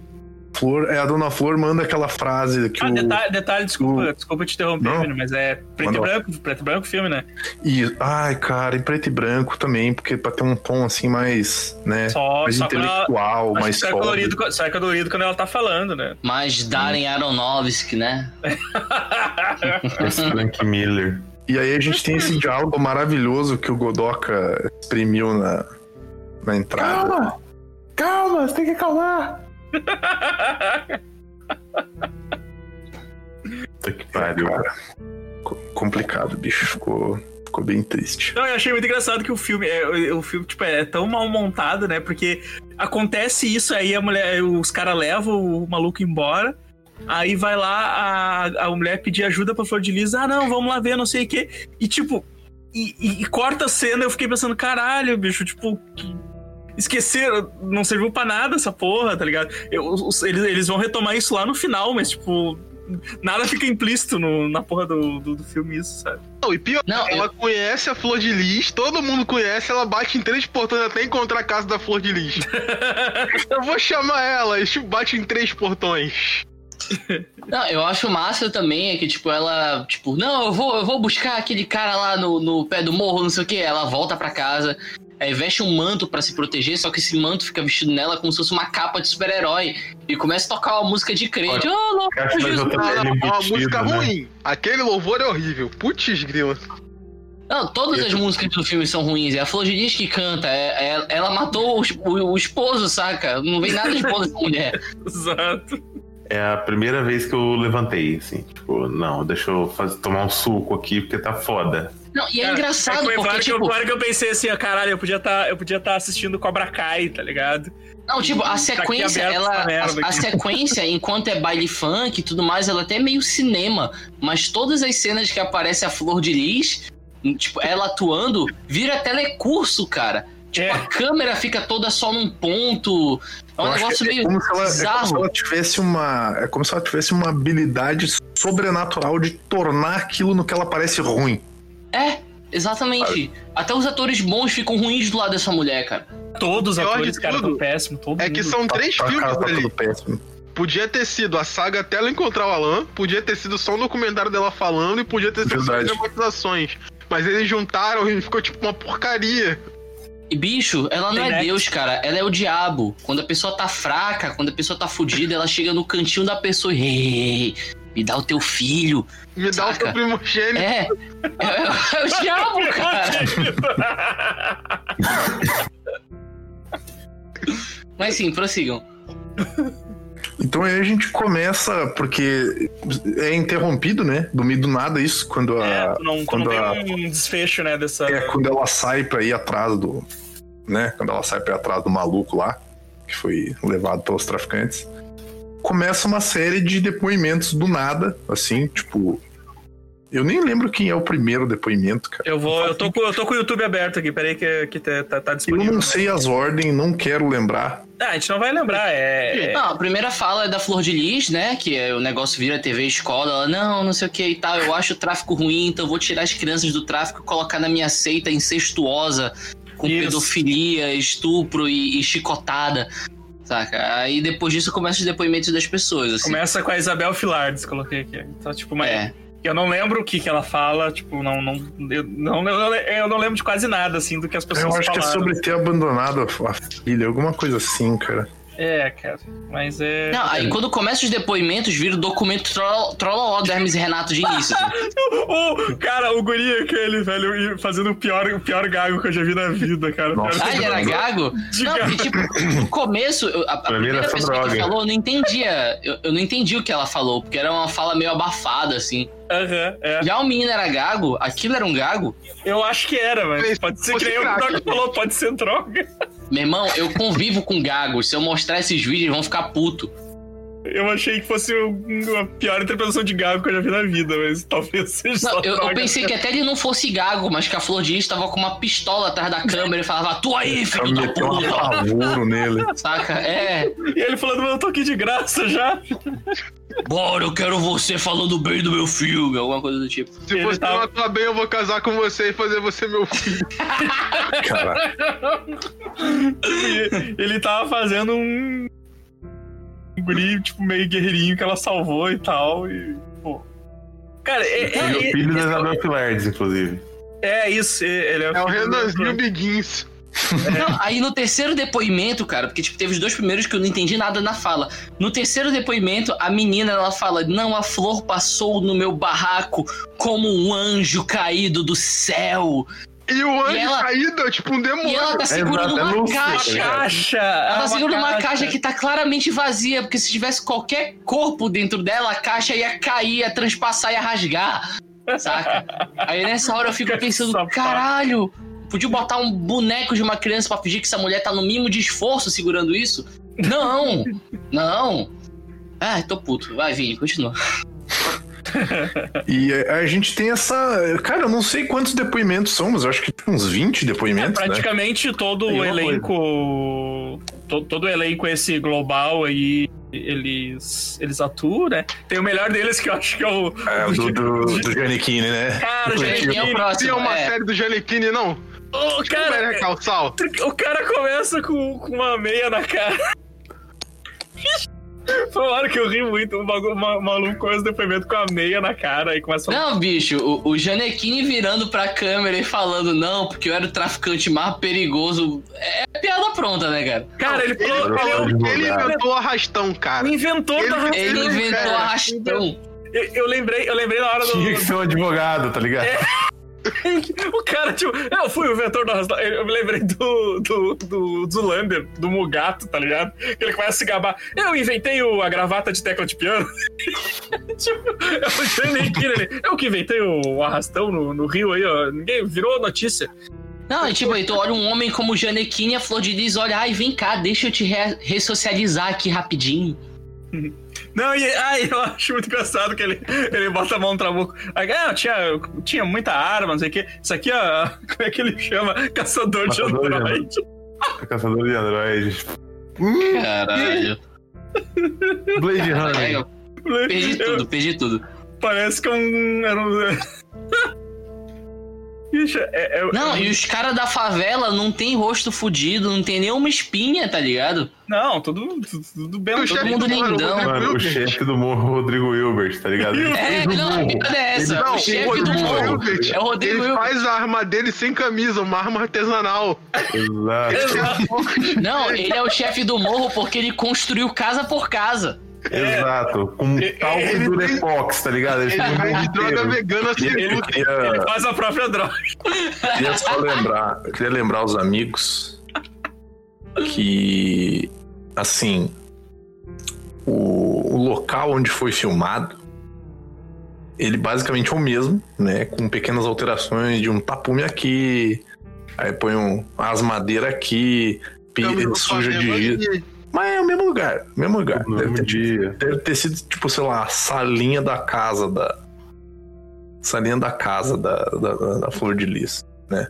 Flor. É, a dona Flor manda aquela frase que Ah, o. detalhe, detalhe, desculpa, o- desculpa te interromper, Não. Mas é preto Manda e lá. branco, preto e branco filme, né? E, ai, cara, em preto e branco também, porque pra ter um tom assim mais, né? Só, mais só ela, intelectual, acho mais só é, colorido, só é colorido quando ela tá falando, né? Mas Darren Aronofsky, né? [LAUGHS] Esse Frank Miller. E aí a gente tem esse diálogo maravilhoso que o Godoka exprimiu na, na entrada. Calma! Calma, você tem que acalmar! Puta que pariu. Cara, co- complicado, bicho. Ficou, ficou bem triste. Não, eu achei muito engraçado que o filme, é, o filme, tipo, é tão mal montado, né? Porque acontece isso aí, a mulher, os caras levam o maluco embora. Aí vai lá a, a mulher pedir ajuda pra Flor de Lis. Ah, não, vamos lá ver, não sei o quê. E tipo, e, e- e corta a cena, eu fiquei pensando, caralho, bicho, tipo, que- esqueceram, não serviu pra nada essa porra, tá ligado? Eu- os- eles, eles vão retomar isso lá no final, mas tipo, nada fica implícito no- na porra do, do, do filme, isso, sabe? Não, e pior, Não, ela eu- conhece a Flor de Lis, todo mundo conhece, ela bate em três portões até encontrar a casa da Flor de Lis. [LAUGHS] Eu vou chamar ela, e tipo, bate em três portões. Não, eu acho massa também é que, tipo, ela, tipo, não, eu vou, eu vou buscar aquele cara lá no, no pé do morro, não sei o que. Ela volta pra casa, aí veste um manto pra se proteger, só que esse manto fica vestido nela como se fosse uma capa de super-herói. E começa a tocar uma música de crente. Ô, louco, Acho que vai Jesus. é uma embutido, música né? ruim. Aquele louvor é horrível. Putz, grila. Não, todas as músicas do filme são ruins. É a Flor de Lis que canta. É, é- ela matou o, o- o esposo, saca? Não vem nada de bom dessa mulher. [LAUGHS] Exato. É a primeira vez que eu levantei, assim. Tipo, não, deixa eu fazer, tomar um suco aqui porque tá foda. Não, e é Cara, engraçado, foi porque, claro que, eu, tipo, claro que eu pensei assim, ó, caralho, eu podia tá, eu podia estar assistindo Cobra Kai, tá ligado? Não, tipo, a Tá sequência, aberto ela. A, a sequência, [LAUGHS] enquanto é baile funk e tudo mais, ela até é meio cinema. Mas todas as cenas que aparece a Flor de Lis, tipo, ela atuando, vira telecurso, cara. Tipo, É. a câmera fica toda só num ponto. É um Eu negócio que meio é como, se ela, é como se bizarro. ela tivesse uma. É como se ela tivesse uma habilidade sobrenatural de tornar aquilo no que ela parece ruim. É, exatamente. Até os atores bons ficam ruins do lado dessa mulher, cara. Todos os atores, cara, tudo tão péssimo, todo É que mundo. são Tá- três tá, filmes tá ali. podia ter sido a saga até ela encontrar o Alan, podia ter sido só um documentário dela falando e podia ter sido só Verdade. dramatizações. Mas eles juntaram e ficou tipo uma porcaria. E bicho, ela não é. Deus, cara. Ela é o diabo. Quando a pessoa tá fraca, quando a pessoa tá fudida, ela chega no cantinho da pessoa e. "Ei, me dá o teu filho. Me dá o Saca. seu primogênito. É. É, é o [LAUGHS] diabo, cara. Mas sim, prossigam. Então aí a gente começa, porque é interrompido, né? Do meio do nada isso, quando a. É, não, quando tem a- um desfecho, né, dessa... É quando ela sai pra ir atrás do. Né? Quando ela sai pra ir atrás do maluco lá, que foi levado pelos traficantes. Começa uma série de depoimentos do nada, assim, tipo. Eu nem lembro quem é o primeiro depoimento, cara. Eu vou, eu tô, com, eu tô com o YouTube aberto aqui, peraí que, que tá, tá- tá Eu disponível. não sei as ordens, não quero lembrar. Ah, a gente não vai lembrar, é... Não, a primeira fala é da Flor de Lis, né? Que é, o negócio vira TV escola. Ela, não, não sei o que e tal. Eu acho o tráfico ruim, então eu vou tirar as crianças do tráfico e colocar na minha seita incestuosa, com Isso. pedofilia, estupro e, e chicotada. Saca? Aí depois disso começa os depoimentos das pessoas. Assim. Começa com a Isabel Filardes, coloquei aqui. Então, tipo, uma, É. eu não lembro o que, que ela fala, tipo, não, não, eu, não, eu, eu não lembro de quase nada, assim, do que as pessoas Eu acho que é falaram. sobre ter abandonado a a filha, alguma coisa assim, cara. É, cara, mas é... Não, aí quando começa os depoimentos, vira o documento troll- trolloló do Hermes e Renato de início. assim. [LAUGHS] O, cara, o guri aquele, velho, fazendo o pior, o pior gago que eu já vi na vida, cara. Nossa. Ah, ele era gago? Não, porque, tipo, no começo, a, a Pra mim primeira era só pessoa que droga. falou, eu não entendia. Eu, eu não entendi o que ela falou, porque era uma fala meio abafada, assim. Aham, é. Já o menino era gago, aquilo era um gago. Eu acho que era, mas pode ser que nem o. Doc falou, pode ser droga. Meu irmão, eu convivo com gagos. Se eu mostrar esses vídeos, eles vão ficar puto. Eu achei que fosse um- a pior interpretação de gago que eu já vi na vida, mas talvez seja Não, eu, eu pensei que até ele não fosse gago, mas que a Flor de Lis tava com uma pistola atrás da câmera e falava, tu aí, filho da meter um puta. apavoro nele. Saca? É. E ele falando, mas eu tô aqui de graça já. Bora, eu quero você falando bem do meu filme, alguma coisa do tipo. Se Ele você tava- não atuar bem, eu vou casar com você e fazer você meu filho. Cara, [LAUGHS] E ele tava fazendo um. Um guri, tipo, meio guerreirinho que ela salvou e tal. E, pô. Cara, é, é, é o é- filho da Isabel Filardes, inclusive. é isso, ele é, É o filho do- Renanzinho Biguins. Não, aí no terceiro depoimento, cara, porque tipo, teve os dois primeiros que eu não entendi nada na fala. No terceiro depoimento, a menina ela fala: Não, a flor passou no meu barraco como um anjo caído do céu. E o anjo ela- caído é tipo um demônio. E ela tá segurando exato, é uma Lúcifer, caixa. tá? Caixa! Ela tá é segurando uma caixa que tá claramente vazia, porque se tivesse qualquer corpo dentro dela, a caixa ia cair, ia transpassar, ia rasgar. Saca? Aí nessa hora eu fico [LAUGHS] pensando, caralho, podia botar um boneco de uma criança pra fingir que essa mulher tá no mínimo de esforço segurando isso? Não! Não! Ah, tô puto. Vai, Vini, continua. [LAUGHS] e a a gente tem essa. Cara, eu não sei quantos depoimentos são, mas eu acho que tem uns 20 É, depoimentos, né? praticamente todo Tem o elenco. to- todo o elenco esse global aí. Eles, eles atuam, né? Tem o melhor deles que eu acho que é o. É, o do, do, [LAUGHS] do Giannichini, né? Cara, Do gente, Giannichini. É o Tem próximo? uma É. série do Janequine, não? o cara, recalçar. o cara começa com, com uma meia na cara. [LAUGHS] Foi uma hora que eu ri muito. O maluco começa o depoimento com a meia na cara e começa a Não, bicho, o, o Janequine virando pra câmera e falando, não, porque eu era o traficante mais perigoso. É piada pronta, né, cara? Cara, ele falou. Ele é ele inventou o arrastão, cara. o inventor Ele- da Ele inventou cara, arrastão. Eu, eu lembrei, eu lembrei na hora do. Tinha que ser um advogado, tá ligado? [LAUGHS] O cara, tipo, eu fui o inventor do arrastão. Eu me lembrei do, do, do Zulander, do Mugato, tá ligado? Que ele começa a se gabar. Eu inventei o, a gravata de tecla de piano. [LAUGHS] tipo, é o Janequine ali. Eu que inventei o arrastão no, no Rio aí, ó. Ninguém virou notícia. Não, e tipo, aí tu olha um homem como o Janequine e a Flor de Lis olha, ai, vem cá, deixa eu te re- ressocializar aqui rapidinho. [LAUGHS] Não, e ai, eu acho muito engraçado que ele, ele bota a mão no trabuco. Aí, ah, tinha, tinha muita arma, não sei o quê. Isso aqui, ó, [LAUGHS] como é que ele chama? Caçador, de Caçador de android. Caçador de androides. Caralho. Blade Runner. perdi tudo, perdi tudo. Parece que é um. Era um... [LAUGHS] Bicho, é, é- Não, e os caras da favela não tem rosto fudido, não tem nenhuma espinha, tá ligado? Não, tudo, tudo, tudo bem. O todo chefe mundo lindão. Rodrigo Mano, o chefe do morro, Rodrigo Hilbert, tá ligado? Ele [LAUGHS] É, não, a morro. piada é essa. Não, o chefe o do Rodrigo morro. Hilbert, É o Rodrigo ele Hilbert. faz a arma dele sem camisa, uma arma artesanal. Exato. Não, ele é o chefe do morro porque ele construiu casa por casa. Exato. Com talco ele do tem- Durepox, tá ligado? Ele Ele vende droga vegana sem Eu glúten. queria, Ele faz a própria droga. queria só lembrar, eu queria lembrar os amigos que, assim, o, o local onde foi filmado, ele basicamente é o mesmo, né? Com pequenas alterações de um tapume aqui, aí põe um, as madeiras aqui, do suja de giz. Mas é o mesmo lugar, mesmo lugar. Deve ter, dia. deve ter sido, tipo, sei lá, a salinha da casa da. Salinha da casa da, da, da- Flor de Lis, né?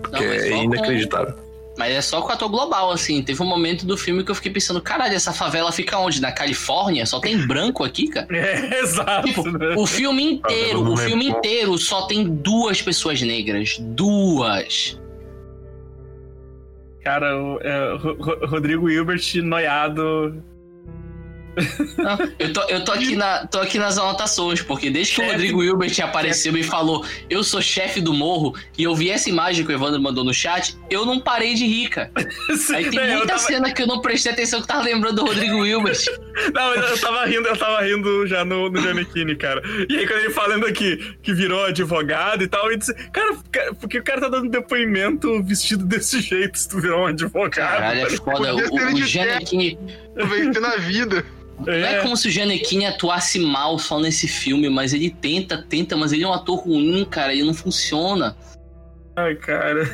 Porque mas é só com- inacreditável. Mas é só com ator global, assim. Teve um momento do filme que eu fiquei pensando, caralho, essa favela fica onde? Na Califórnia? Só tem branco aqui, cara? [LAUGHS] É, exato. Tipo, né? o filme inteiro, não o é filme inteiro só tem duas pessoas negras. Duas. Cara, o é, Ro- Ro- Rodrigo Hilbert noiado. Não, eu, tô, eu tô, aqui na, tô aqui nas anotações, porque desde que o Chefe- Rodrigo Hilbert apareceu e falou eu sou chefe do morro, e eu vi essa imagem que o Evandro mandou no chat, eu não parei de rir, cara. [LAUGHS] Aí tem muita tava, cena que eu não prestei atenção que tava lembrando do Rodrigo Hilbert. [LAUGHS] Não, eu eu tava rindo, eu tava rindo já no, no Giannichini, cara. E aí, quando ele falando aqui que virou advogado e tal, eu disse, cara, porque o cara tá dando depoimento vestido desse jeito se tu virou um advogado? Caralho, é foda. O, ele o Giannichini. Eu venci na vida. Não é como se o Giannichini atuasse mal só nesse filme, mas ele tenta, tenta, mas ele é um ator ruim, cara, ele não funciona. Ai, cara.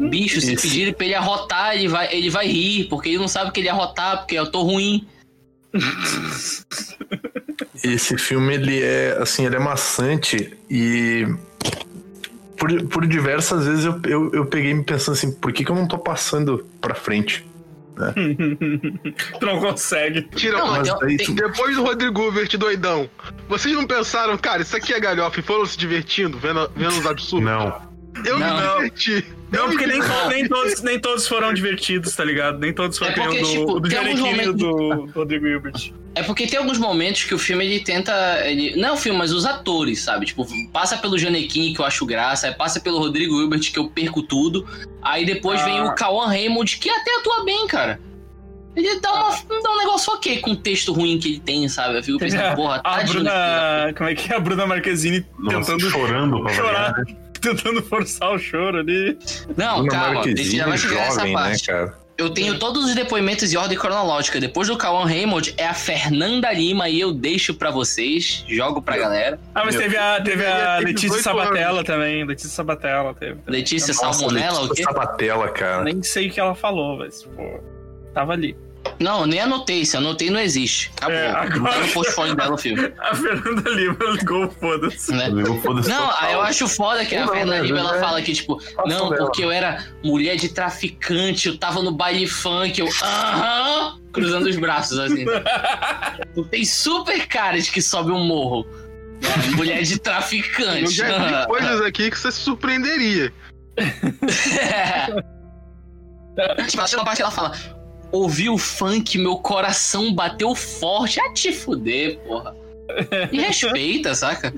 Bicho, se Esse- pedirem pra ele arrotar, ele vai, ele vai rir, porque ele não sabe que ele ia arrotar, porque é ator ruim. Esse filme, ele é, assim, ele é maçante e... Por, por diversas vezes eu, eu, eu peguei me pensando assim, por que, que eu não tô passando pra frente? [LAUGHS] tu não consegue. Tira Não, mas tu- Depois do Rodrigo Hilbert doidão, vocês não pensaram, cara, isso aqui é galhofa e foram se divertindo, vendo, vendo os absurdos? Não. Eu Não. me diverti. Não, Eu porque nem, to- nem todos, nem todos foram divertidos, tá ligado? Nem todos foram É porque, do, tipo, do e momentos- do Rodrigo Hilbert. É porque tem alguns momentos que o filme ele tenta. Ele, não é o filme, mas os atores, sabe? Tipo, passa pelo Janequim, que eu acho graça, aí passa pelo Rodrigo Hilbert, que eu perco tudo. Aí depois Ah. vem o Kawan Raymond, que até atua bem, cara. Ele dá, uma, dá um negócio ok com o texto ruim que ele tem, sabe? Eu fico pensando, [LAUGHS] porra, A tadinho. Bruna. Como é que é? A Bruna Marquezine Nossa, tentando chorando pra chorar. variar. [LAUGHS] Tentando forçar o choro ali. Não, Bruna calma, a gente Marquezine, já vai chegar nessa né, parte. cara? Eu tenho todos os depoimentos em ordem cronológica. Depois do Kawan Raymond é a Fernanda Lima e eu deixo pra vocês, jogo pra galera. Ah, mas teve a, teve a Letícia 18 Sabatella também. Letícia Sabatella teve. também. Letícia Nossa, Salmonella, o Letícia quê? Sabatella, cara. Nem sei o que ela falou, mas, tipo, tava ali. Não, nem anotei. Se anotei, não existe. Acabou. É, agora- Não tá no portfólio dela o filme. [LAUGHS] A Fernanda Lima ligou, foda-se. Né? Eu foda-se Não, total. aí eu acho foda que a Não, Fernanda né, Lima ela é- fala que, tipo, não, dela. porque eu era mulher de traficante, eu tava no baile funk, eu. Aham! Cruzando os braços, assim. [LAUGHS] Tem super cara de que sobe um morro. Mulher de Eu traficante. já vi coisas aqui que você se surpreenderia. [LAUGHS] tipo, tem uma parte que ela fala: ouvi o funk, meu coração bateu forte. Ah, te fuder, porra. Me [LAUGHS] respeita, saca?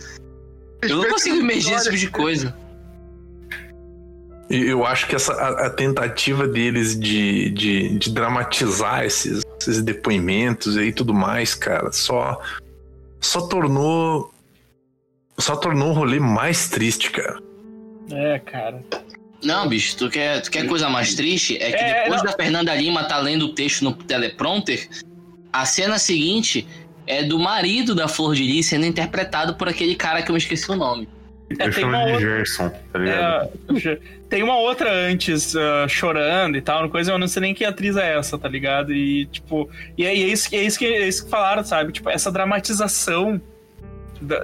Eu não consigo imergir esse tipo de coisa. Eu acho que essa a, a tentativa deles de, de, de dramatizar esses, esses depoimentos e tudo mais, cara, só só tornou só tornou o rolê mais triste, cara. É, cara. Não, bicho, tu quer, tu quer coisa mais triste? É que É, depois não. da Fernanda Lima tá lendo o texto no teleprompter, a cena seguinte é do marido da Flor de Lis sendo interpretado por aquele cara que eu me esqueci o nome. É, Eu tem chamo uma de outra- Gerson, tá ligado? É, tem uma outra antes ah, chorando e tal, coisa, eu não sei nem que atriz é essa, tá ligado? E tipo, e é, e é isso, é, isso que, é isso que falaram, sabe? Tipo, essa dramatização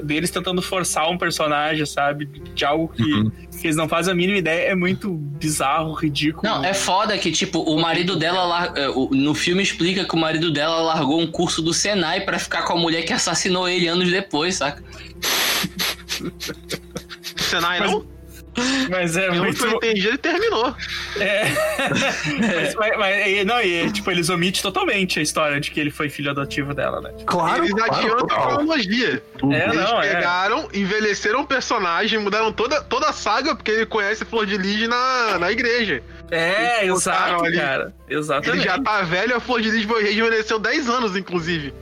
deles tentando forçar um personagem, sabe? De algo que, Uhum. que eles não fazem a mínima ideia, é muito bizarro, ridículo. Não, é foda que, tipo, o marido dela lar- é, no filme explica que o marido dela largou um curso do Senai pra ficar com a mulher que assassinou ele anos depois, saca? Senai Mas- não? Mas é Pelo muito. que eu entendi, ele terminou. É. [LAUGHS] mas, mas- mas- não, e tipo, eles omitem totalmente a história de que ele foi filho adotivo dela, né? Claro, Eles claro, adiantam a total. cronologia. É, Eles não, é. pegaram, envelheceram o personagem, mudaram toda, toda a saga, porque ele conhece Flor de Lis na, na igreja. É, Eles exato, cara. Ele Exatamente. já tá velho, a Flor de Lis rejuvenesceu 10 anos, inclusive.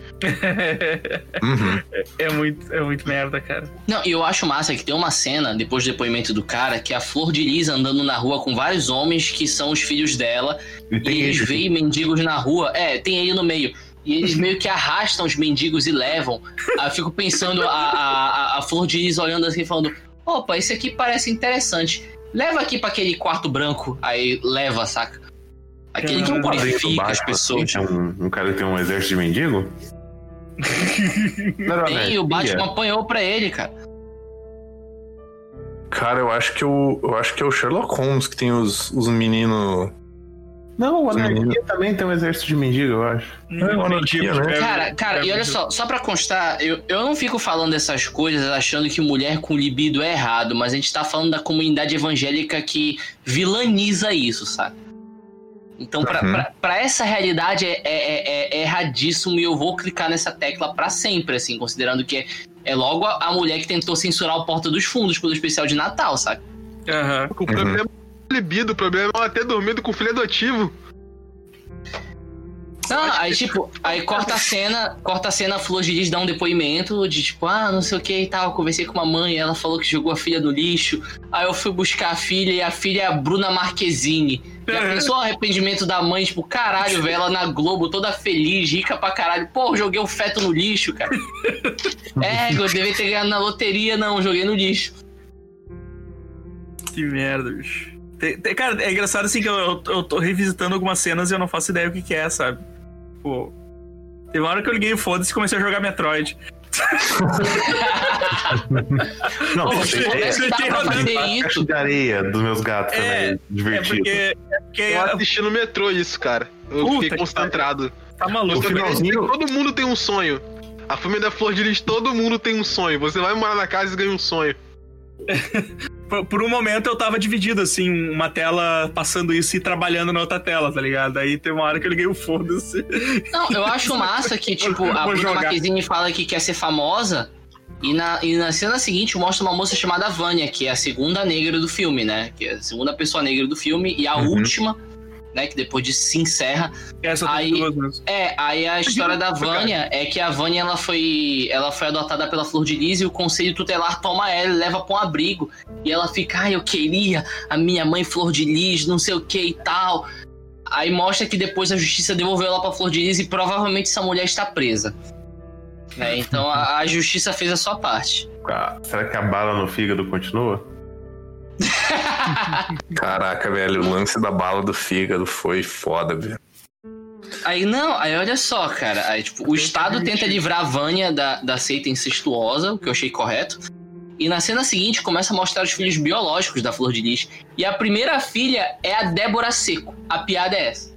Uhum. [LAUGHS] é, muito, é muito merda, cara. Não, e eu acho massa que tem uma cena, depois do depoimento do cara, que é a Flor de Lis andando na rua com vários homens que são os filhos dela. E E eles esse- veem mendigos na rua. É, tem ele no meio. E eles [LAUGHS] meio que arrastam os mendigos e levam. Aí eu fico pensando a, a, a- Flor de Lis olhando assim, falando: opa, esse aqui parece interessante. Leva aqui pra aquele quarto branco. Aí leva, saca? Aquele que purifica as pessoas. assim, um, um cara que tem um exército de mendigo? [LAUGHS] Não Tem, o Batman anarquia? apanhou pra ele, cara. Cara, eu acho que o, eu acho que é o Sherlock Holmes que tem os, os meninos. Não, o Sim. anarquia também tem um exército de mendigo, eu acho. É uma anarquia, né? Cara, cara, e olha só, só pra constar, eu, eu não fico falando essas coisas achando que mulher com libido é errado, mas a gente tá falando da comunidade evangélica que vilaniza isso, sabe? Então, pra, Uhum. essa realidade é, é, é- é erradíssimo e eu vou clicar nessa tecla pra sempre, assim, considerando que é, é logo a, a mulher que tentou censurar o Porta dos Fundos pelo especial de Natal, sabe? Aham. O problema é libido, o problema é ela ter dormido com o filho adotivo. Não, aí tipo, aí corta a cena, corta a cena, a Flor de Lis dá um depoimento de tipo, ah, não sei o que e tal, conversei com uma mãe, ela falou que jogou a filha no lixo, aí eu fui buscar a filha e a filha é a Bruna Marquezine. Já pensou o arrependimento da mãe, tipo, caralho, velho, ela na Globo, toda feliz, rica pra caralho, pô, joguei o feto no lixo, cara. [LAUGHS] é, eu devia ter ganhado na loteria, não, joguei no lixo. Que merda, bicho. Cara, é engraçado assim que eu, eu, eu tô revisitando algumas cenas e eu não faço ideia o que, que é, sabe? Pô. Teve uma hora que eu liguei o foda-se e comecei a jogar Metroid. [LAUGHS] Não, você começar tem Caixa isso. de areia dos meus gatos É, também, É divertido. porque. É porque Eu assisti no metrô isso, cara. Eu Puta fiquei que concentrado. tá Eu maluco. queria dizer finalzinho- todo mundo tem um sonho. A família da Flor de Lis, todo mundo tem um sonho. Você vai morar na casa e ganha um sonho. [LAUGHS] Por, por um momento eu tava dividido, assim, uma tela passando isso e trabalhando na outra tela, tá ligado? Aí tem uma hora que eu liguei o foda-se. Não, eu acho [LAUGHS] massa que, tipo, a Bruna. Marquezine fala que quer ser famosa. E na, e na cena seguinte mostra uma moça chamada Vânia, que é a segunda negra do filme, né? Que é a segunda pessoa negra do filme e a Uhum. última, né? Que depois disso se encerra. Essa Aí-. É, aí a história da Vânia é que a Vânia ela foi, ela foi adotada pela Flor de Lis e o conselho tutelar toma ela e leva pra um abrigo. E ela fica, ai, eu queria a minha mãe Flor de Lis, não sei o que e tal. Aí mostra que depois a justiça devolveu ela pra Flor de Lis e provavelmente essa mulher está presa. Né, Então a, a justiça fez a sua parte. Ah, Será que a bala no fígado continua? [LAUGHS] Caraca, velho, o lance da bala do fígado foi foda, velho. Aí não, aí olha só, cara. Aí, tipo, o Estado tenta livrar a Vânia da, da seita incestuosa, o que eu achei correto. E na cena seguinte começa a mostrar os filhos biológicos da Flor de Lis. E a primeira filha é a Débora Seco. A piada é essa.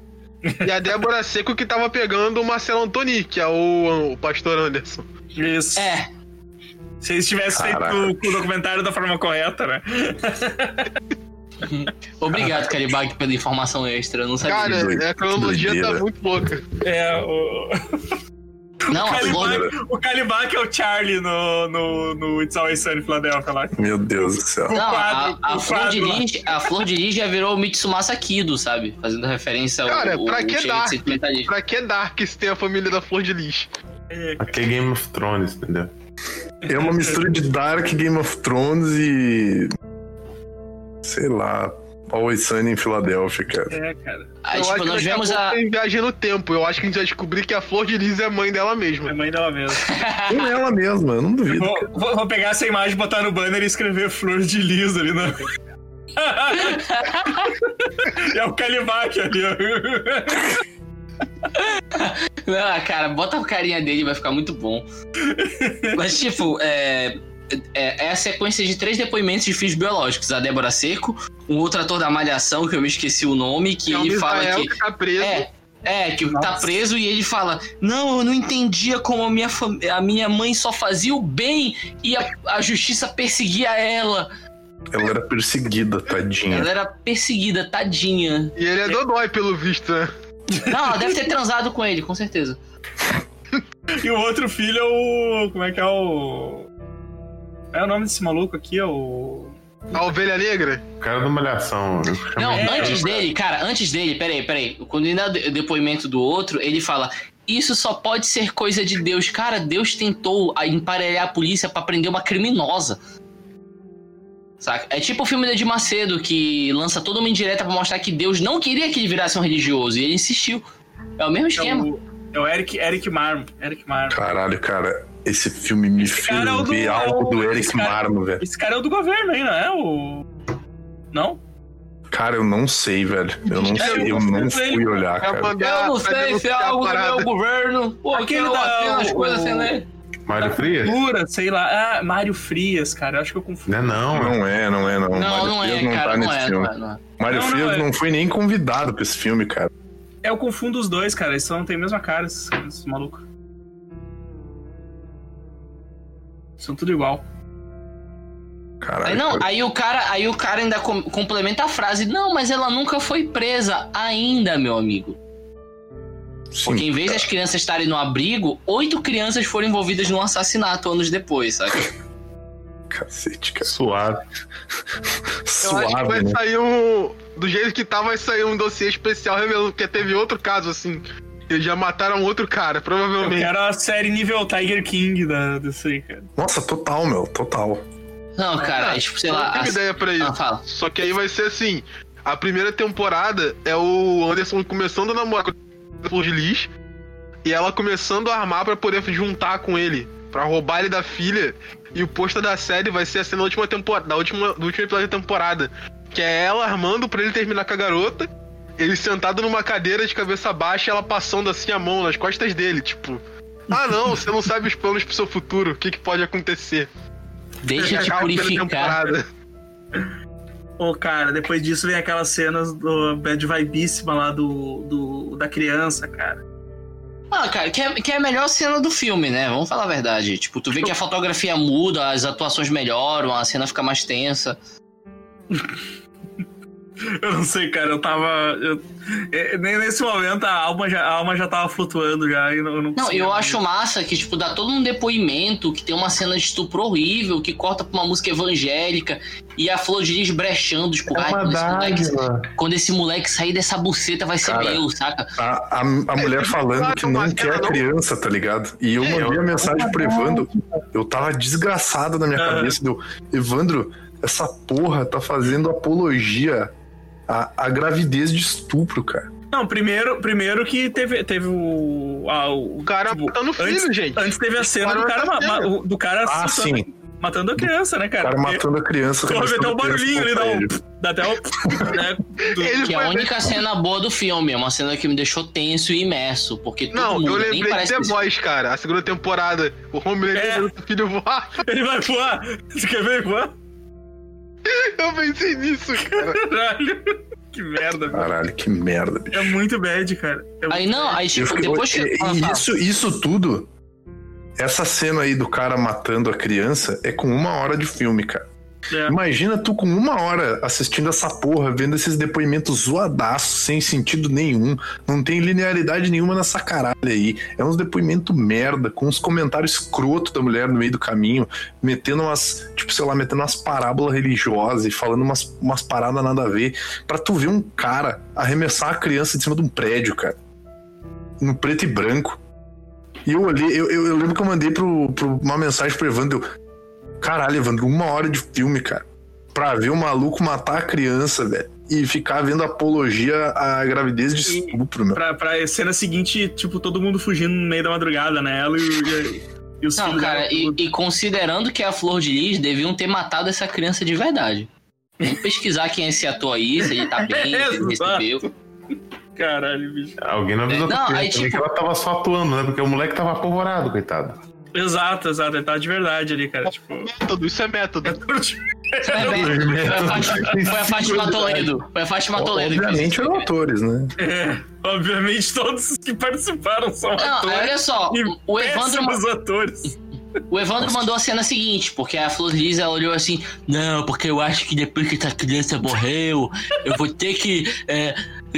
E a Débora Seco que tava pegando o Marcelo Antoni, que é o, o pastor Anderson. Isso. É, Se eles tivessem Caraca, feito o documentário da forma correta, né? [LAUGHS] obrigado, Caribag, pela informação extra. Eu não sabia. Cara, doido, a cronologia tá muito louca. É, o. não, a [LAUGHS] o Caliban que é o Charlie no, no, no It's Always Sunny em Philadelphia lá. Meu Deus do céu. não, a, quadro, a o Flor de. Lis, a Flor de Lis já virou o Mitsumasa Kido, sabe? Fazendo referência ao, Cara, ao, pra que cheiro dar? de sentimentalismo. Pra que Dark se tem a família da Flor de Lis? Aqui é Game of Thrones, entendeu? É uma mistura de Dark, Game of Thrones e. Sei lá. Always Sunny em Filadélfia, cara. É, cara. Aí, eu tipo, acho que nós a vemos a. tem viagem no tempo. Eu acho que a gente vai descobrir que a Flor de Lis é a mãe dela É mesma. mãe dela mesmo. [LAUGHS] Com ela mesma, eu não duvido. Vou, vou- vou pegar essa imagem, botar no banner e escrever flor de lis ali na. [LAUGHS] é o Calibac ali, ó. [LAUGHS] [LAUGHS] Não, cara, bota a carinha dele, vai ficar muito bom. Mas, tipo, é, é, é a sequência de três depoimentos de filhos biológicos. A Débora Seco, um outro ator da Malhação, que eu me esqueci o nome, que é ele fala Misael que... que tá preso. É, é, que tá preso e ele fala: Não, eu não entendia como a minha, fam- a minha mãe só fazia o bem e a, a justiça perseguia ela. Ela era perseguida, tadinha. Ela era perseguida, tadinha. E ele é dodói, pelo visto, né? Não, ela deve ter transado com ele, com certeza. [LAUGHS] E o outro filho é o. Como é que é o. É o nome desse maluco aqui, é o. A ovelha negra? O cara da malhação. Não, de- antes dele, cara, antes dele, peraí, peraí. Quando ele dá o depoimento do outro, ele fala: Isso só pode ser coisa de Deus. Cara, Deus tentou a- emparelhar a polícia pra prender uma criminosa. Saca? É tipo o filme da Edir Macedo, que lança toda uma indireta pra mostrar que Deus não queria que ele virasse um religioso. E ele insistiu. É o mesmo É esquema. o, é o Eric, Eric Marmo. Eric Marmo. Caralho, cara, esse filme me Esse fez é ver é algo o- do Eric cara- Marmo, velho. Esse cara é o do governo aí, não é? O. Não? Cara, eu não sei, velho. Eu não [LAUGHS] É, sei, eu eu não fui olhar, cara. Eu não sei se é algo do meu governo. Pô, Aquele da- as coisas sem ler. Mário Frias? Cultura, sei lá. Ah, Mário Frias, cara. Eu acho que eu confundo. Não é não, Não é, não é, não. Não, Mário não Frias é, cara. tá Não nesse é, filme. não é, não é. Mário Não, não, Frias é. não foi nem convidado pra esse filme, cara. É, eu confundo os dois, cara. Eles só não têm a mesma cara, esses, esses malucos. São tudo igual. Caralho. Aí, não, aí o cara, aí o cara ainda com- complementa a frase: "Não, mas ela nunca foi presa ainda, meu amigo". Sim, Porque em vez das crianças estarem no abrigo, oito crianças foram envolvidas num assassinato anos depois, sabe? [LAUGHS] Cacete, cara. suave. [LAUGHS] Eu acho que Suave, vai né? sair um. Do jeito que tá, vai sair um dossiê especial revelando que teve outro caso assim. Eles já mataram outro cara, provavelmente. quero a série nível Tiger King da, desse aí, cara. Nossa, total, meu, total. Não, cara, é tipo, sei lá. as- ideia pra isso. Ah, fala. Só que aí vai ser assim: a primeira temporada é o Anderson começando a namorar com Flor de Lis e ela começando a armar pra poder juntar com ele, pra roubar ele da filha. E o posto da série vai ser assim na última temporada, da última, do último episódio da temporada, que é ela armando pra ele terminar com a garota, ele sentado numa cadeira de cabeça baixa e ela passando assim a mão nas costas dele, tipo. Ah não, você não sabe os planos pro seu futuro, o que, que pode acontecer. Deixa te a purificar. Temporada. Ô, cara, depois disso vem aquelas cenas do Bad Vibíssima lá do, do, da criança, cara. Ah, cara, que é, que é a melhor cena do filme, né? Vamos falar a verdade. Tipo, tu vê que a [LAUGHS] fotografia muda, as atuações melhoram, a cena fica mais tensa. [LAUGHS] Eu não sei, cara, eu tava. eu- é, nem nesse momento a alma já, a alma já tava flutuando já. E não, eu não, Não, eu mais. acho massa que, tipo, dá todo um depoimento, que tem uma cena de estupro horrível, que corta pra uma música evangélica, e a Flor de Lis brechando, tipo, É ai, quando esse, moleque, quando esse moleque sair dessa buceta vai ser Cara, meu, saca? A, a, a mulher falando que não quer a criança, tá ligado? E eu mandei a mensagem pro Evandro. Eu tava desgraçado na minha cabeça. Deu, Evandro, essa porra tá fazendo apologia à, à gravidez de estupro, cara. Não, primeiro, primeiro que teve, teve o. ah, o O cara tipo, matando o filho, antes, gente. Antes teve a cena do cara, ma- ma- o- do cara Ah, matando, sim. matando a criança, né, O cara? cara Porque matando a criança. Tu ouve até o a barulhinho ali, dá um. [LAUGHS] Dá até o. Né, do- Ele Que é a única cena boa do filme, é uma cena que me deixou tenso e imerso, porque todo Não, mundo eu nem lembrei de The Boys, cara. A segunda temporada. O Homelander É. o filho voar. Ele vai voar! Você quer ver voar? [LAUGHS] Eu pensei nisso, cara. Caralho! [LAUGHS] Que merda. Caralho, que merda, bicho. É muito bad, cara. É Aí não, aí tipo, fiquei- depois que. e- Ah, e isso, isso tudo, essa cena aí do cara matando a criança é com uma hora de filme, cara. É. Imagina tu com uma hora assistindo essa porra, vendo esses depoimentos zoadaços, sem sentido nenhum. Não tem linearidade nenhuma nessa caralho aí. É uns depoimentos merda, com uns comentários escroto da mulher no meio do caminho, metendo umas, tipo, sei lá, metendo umas parábolas religiosas e falando umas, umas paradas nada a ver. Pra tu ver um cara arremessar a criança de cima de um prédio, cara. No preto e branco. E eu olhei, eu, eu, eu lembro que eu mandei pro, pro- uma mensagem pro Evandro. Caralho, Evandro, uma hora de filme, cara. Pra ver o maluco matar a criança, velho. E ficar vendo apologia à gravidez de E- estupro, meu. Pra, pra cena seguinte, tipo, todo mundo fugindo no meio da madrugada, né? Ela e, e, e os Não, filhos cara, e, e considerando que é a Flor de Lis, deviam ter matado essa criança de verdade. Vamos [LAUGHS] pesquisar quem é esse ator aí, se ele tá bem, se ele recebeu. Caralho, bicho. Alguém não avisou Não, pra criança aí, também tipo- que ela tava só atuando, né? Porque o moleque tava apavorado, coitado. Exato, exato. Ele tá de verdade ali, cara. Tipo. Método, isso é método. Foi a Fátima- foi a Fátima Toledo. Foi a Fátima Toledo Obviamente isso. eram atores, né? É, obviamente todos os que participaram são Não, atores. olha só, e o Evandro, atores. O Evandro mandou a cena seguinte, porque a Flor Liz ela olhou assim: Não, porque eu acho que depois que essa criança morreu, eu vou ter que é,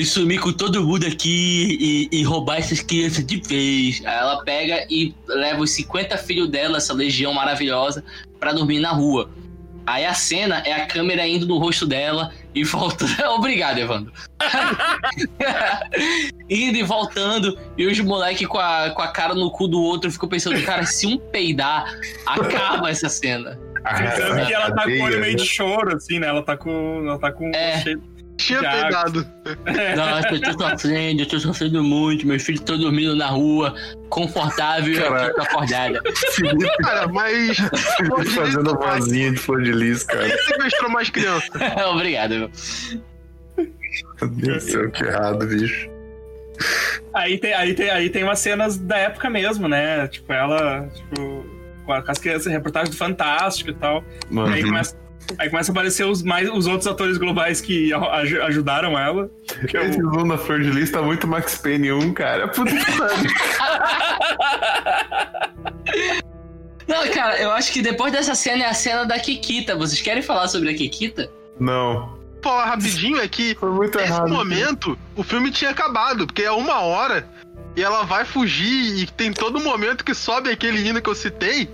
sumir com todo mundo aqui e, e roubar essas crianças de vez. Aí ela pega e leva os 50 filhos dela, essa legião maravilhosa, pra dormir na rua. Aí a cena é a câmera indo no rosto dela e voltando. [LAUGHS] Obrigado, Evandro. [LAUGHS] indo e voltando, e os moleques com a, com a cara no cu do outro ficam pensando, cara, se um peidar, acaba essa cena. Sabe que ela tá com o olho meio de né? choro, assim, né? Ela tá com. Ela tá com. É. cheio- Tinha Já. peidado. Nossa, eu tô sofrendo, eu tô sofrendo muito, meus filhos estão dormindo na rua, confortável, e eu tô acordada. Felipe, Cara, mas. Felipe fazendo a vozinha de flor de lis, cara. Quem sequestrou mais criança? [LAUGHS] Obrigado, meu. Meu Deus do céu, que errado, bicho. Aí tem, aí, tem, aí tem umas cenas da época mesmo, né? Tipo, ela, tipo, com as crianças, reportagem do Fantástico e tal. Mano, Aí começa, aí começa a aparecer os, mais, os outros atores globais que a- aj- ajudaram ela. Que é esse da Flor de Lis tá muito Max Payne 1, cara. Puta que pariu. [LAUGHS] Não, cara, eu acho que depois dessa cena é a cena da Kikita. Vocês querem falar sobre a Kikita? Não. Falar rapidinho é que Foi muito nesse errado. momento o filme tinha acabado, porque é uma hora e ela vai fugir e tem todo momento que sobe aquele hino que eu citei.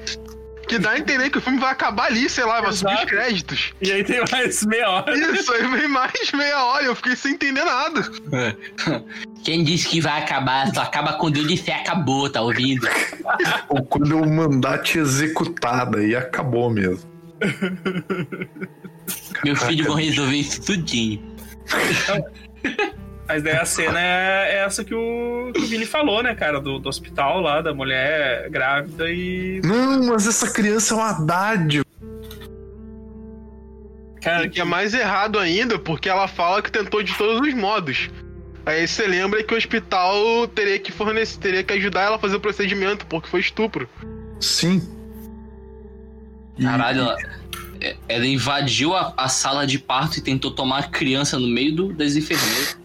Que dá a entender que o filme vai acabar ali, sei lá, vai subir os créditos. E aí tem mais meia hora. Isso, aí vem mais meia hora, eu fiquei sem entender nada. Quem disse que vai acabar, só acaba quando eu disser acabou, tá ouvindo? [LAUGHS] Ou quando eu mandar te executar, daí acabou mesmo. Meus filhos vão resolver isso tudinho. Mas daí a cena é, é essa que o, que o Vini falou, né, cara? Do, do hospital lá, da mulher grávida e. Não, mas essa criança é uma dádiva. Cara, E que é mais errado ainda, porque ela fala que tentou de todos os modos. Aí você lembra que o hospital teria que fornecer, teria que ajudar ela a fazer o procedimento, porque foi estupro. Sim. Caralho, ela, é- ela invadiu a, a sala de parto e tentou tomar a criança no meio do, das enfermeiras.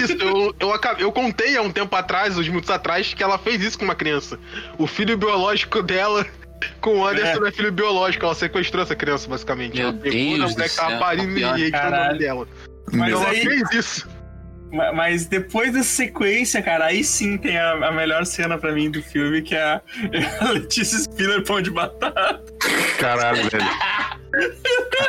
Isso, eu, eu, acabei- eu contei há um tempo atrás, uns minutos atrás, que ela fez isso com uma criança. O filho biológico dela com o Anderson não é filho biológico, ela sequestrou essa criança, basicamente. Meu ela pegou Deus na mulher que tava parindo e registrou o nome dela. Mas ela aí- fez isso. Ma- Mas depois dessa sequência, cara, aí sim tem a, a melhor cena pra mim do filme, que é a, é [LAUGHS] a Letícia Spiller pão de batata. Caralho, velho.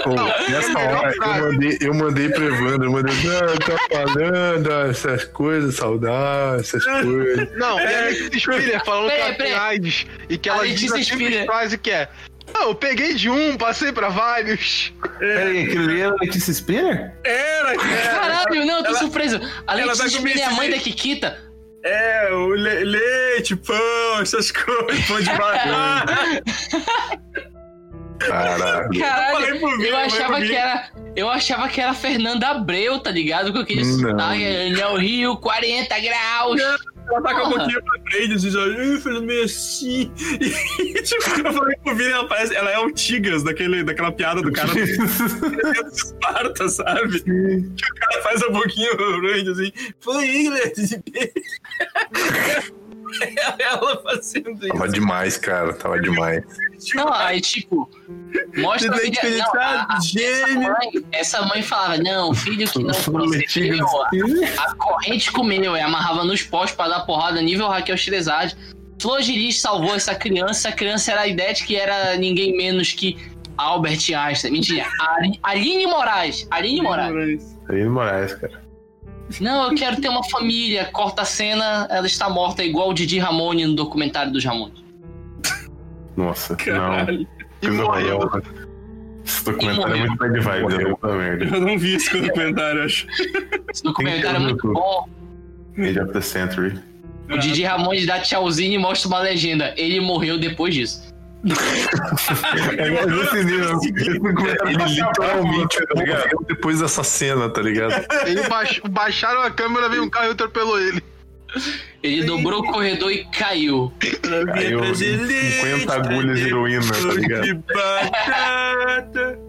Pô, nessa hora eu mandei, eu mandei pro Evandro, eu mandei, não, tá falando essas coisas, saudade, essas coisas. Não, e a Letícia Spiller falando que ela tem. AIDS e que ela Letícia diz a simples Spiller- frase que é ah, eu peguei de um, passei pra vários. Peraí, aquilo ali era Letícia Spinner? Era, cara. Caralho, não, eu tô ela- surpreso. A comer Spiller é a mãe da leite. Kikita. É, o le- leite, pão, essas coisas, pão de batata. Caralho. Caralho, falei pro Vini, eu eu achava falei pro que era. Eu achava que era a Fernanda Abreu, tá ligado? Com aquele Não. sotaque, no Rio, 40 graus. Ela tá com a boquinha pra frente, assim, já, "Ih, fazendo meio assim. [LAUGHS] E, tipo, eu falei pro Vini, ela parece, ela é o Tigres, daquele, daquela piada do cara do [LAUGHS] Esparta, sabe? Que o cara faz a boquinha pra frente, assim, foi inglês. [LAUGHS] [LAUGHS] Ela fazendo Tava isso. demais, cara, tava demais. Não, aí tipo, mostra a filha. Não, a- a- essa, mãe, essa mãe falava: não, filho que não procedeu, Spinner? a corrente comeu, e amarrava nos postos pra dar porrada nível Raquel Xerezade. Flor de Lis salvou essa criança, essa criança era idética que era ninguém menos que Albert Einstein. Mentira, Ali- Aline Moraes. Aline Moraes. Aline Moraes, cara. Não, eu quero ter uma família. Corta a cena, ela está morta, igual o Didi Ramone no documentário dos Ramones. Nossa, Caralho. não. Morreu. Esse documentário é muito bad vibes, é muita merda. Eu não vi esse documentário, acho. Esse documentário é muito YouTube. bom. Age of the Century. O Didi Ramone dá tchauzinho e mostra uma legenda. Ele morreu depois disso. É nível. Ele literalmente tá ligado? depois dessa cena, tá ligado? Ele baix- baixaram a câmera, veio um carro e atropelou ele. Ele dobrou o corredor e caiu. Caiu 50 agulhas de heroína, tá ligado? De batata.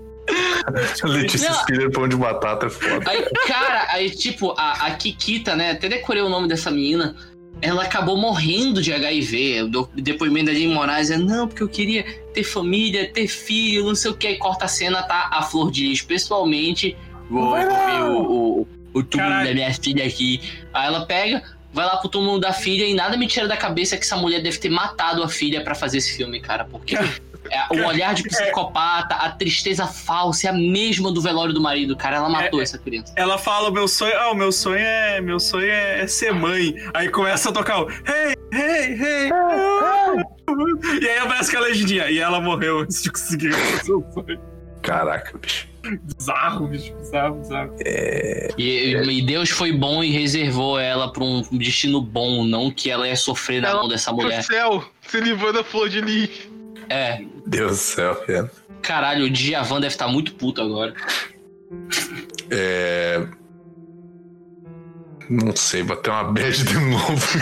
Letícia. Spiller, pão de batata é foda. Aí, cara, aí, tipo, a, a Kikita, né? Até decorei o nome dessa menina. Ela acabou morrendo de HIV. O depoimento da Jane Moraes é, não, porque eu queria ter família, ter filho, não sei o que. Aí corta a cena, tá a Flor de Lis pessoalmente. Vou, vou ver o, o, o túmulo Caralho. da minha filha aqui. Aí ela pega, vai lá pro túmulo da filha e nada me tira da cabeça que essa mulher deve ter matado a filha pra fazer esse filme, cara. Porque [LAUGHS] o olhar de psicopata, a tristeza falsa é a mesma do velório do marido, cara. Ela matou essa criança. Ela fala, o meu sonho, ah, o meu sonho é, meu sonho é, é ser mãe. Aí começa a tocar o hey, hey, hey. ah. E aí aparece aquela legendinha. E ela morreu antes de conseguir o seu sonho. Caraca, bicho. Bizarro, bicho, bizarro, bizarro. E, e Deus foi bom e reservou ela pra um destino bom, não que ela ia sofrer na Ela mão dessa Pro mulher. céu, se livrando da flor de lis. É, Deus do céu, cara. caralho, o Djavan deve estar muito puto agora. É. Não sei, bater uma bad de novo.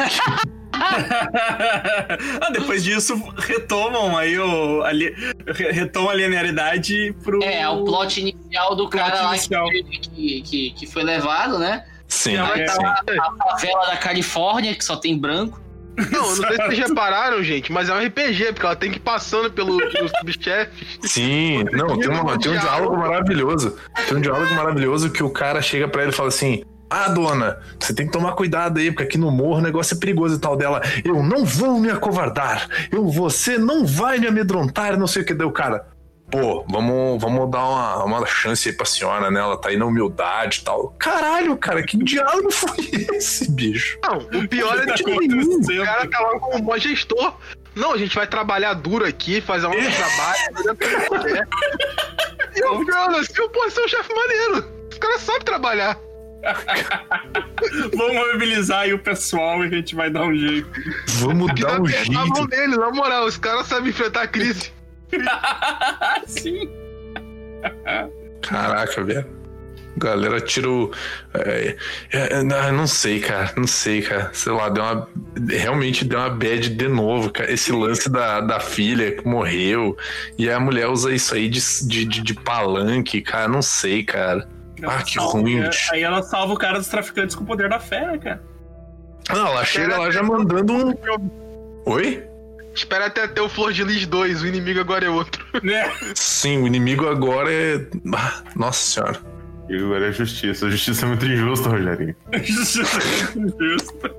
[LAUGHS] ah, depois disso, retomam aí o. Ali, re- retomam a linearidade pro. É, o plot inicial do Plot cara lá inicial. que, que, que, que foi levado, né? Sim, Aí tá sim. lá a favela da Califórnia, que só tem branco. Não, não sei se vocês [LAUGHS] repararam, gente, mas é um RPG, porque ela tem que ir passando pelo, pelos subchefes. Sim, não, tem, uma- tem um diálogo maravilhoso. Tem um diálogo maravilhoso que o cara chega pra ele e fala assim: Ah, dona, você tem que tomar cuidado aí, porque aqui no morro o negócio é perigoso e tal dela. Eu não vou me acovardar. Eu, você não vai me amedrontar, não sei o que deu, cara. Pô, vamos, vamos dar uma, uma chance aí pra senhora, né? Ela tá aí na humildade e tal. Caralho, cara, que diálogo [LAUGHS] foi esse, bicho? Não, o pior é Tá acontecendo? o cara tá lá como mó gestor. Não, a gente vai trabalhar duro aqui, fazer um trabalho. E eu, cara, se eu posso ser um chefe maneiro. Os caras sabem trabalhar. Vamos mobilizar aí o pessoal e a gente vai dar um jeito. Vamos Que dar dá um apertar a mão jeito. dele, na moral, os caras sabem enfrentar a crise. [LAUGHS] Sim. Caraca, velho. Galera tira o. É, é, é, não, sei, cara. Não sei, cara. Sei lá, deu uma. Realmente deu uma bad de novo, cara. Esse lance da, da filha que morreu. E a mulher usa isso aí de, de, de, palanque, cara. Não sei, cara. Ah, que Salva- ruim, é. Aí ela salva o cara dos traficantes com o poder da fé, cara? Não, ela chega lá já mandando um. Oi? Espera até ter o Flor de Lis 2, o inimigo agora é outro. [LAUGHS] Né? Sim, o inimigo agora é. Ah, nossa senhora. E agora é justiça. A justiça é muito injusta, Rogerinho. Justiça é muito injusta.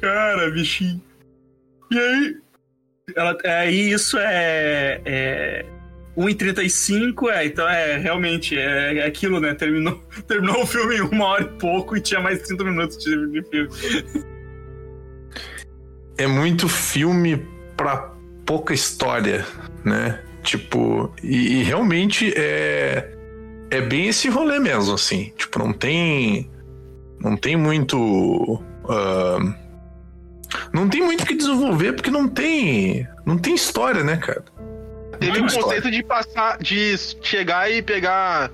Cara, bichinho. E aí? Ela, aí isso é. é 1,35, é, então é realmente é, é aquilo, né? Terminou, [LAUGHS] terminou o filme em uma hora e pouco e tinha mais 30 minutos de, de filme. É muito filme pra pouca história, né? Tipo, e, e realmente é é bem esse rolê mesmo, assim. Tipo, não tem não tem muito ah, não tem muito o que desenvolver porque não tem não tem história, né, cara? Teve o conceito de passar, de chegar e pegar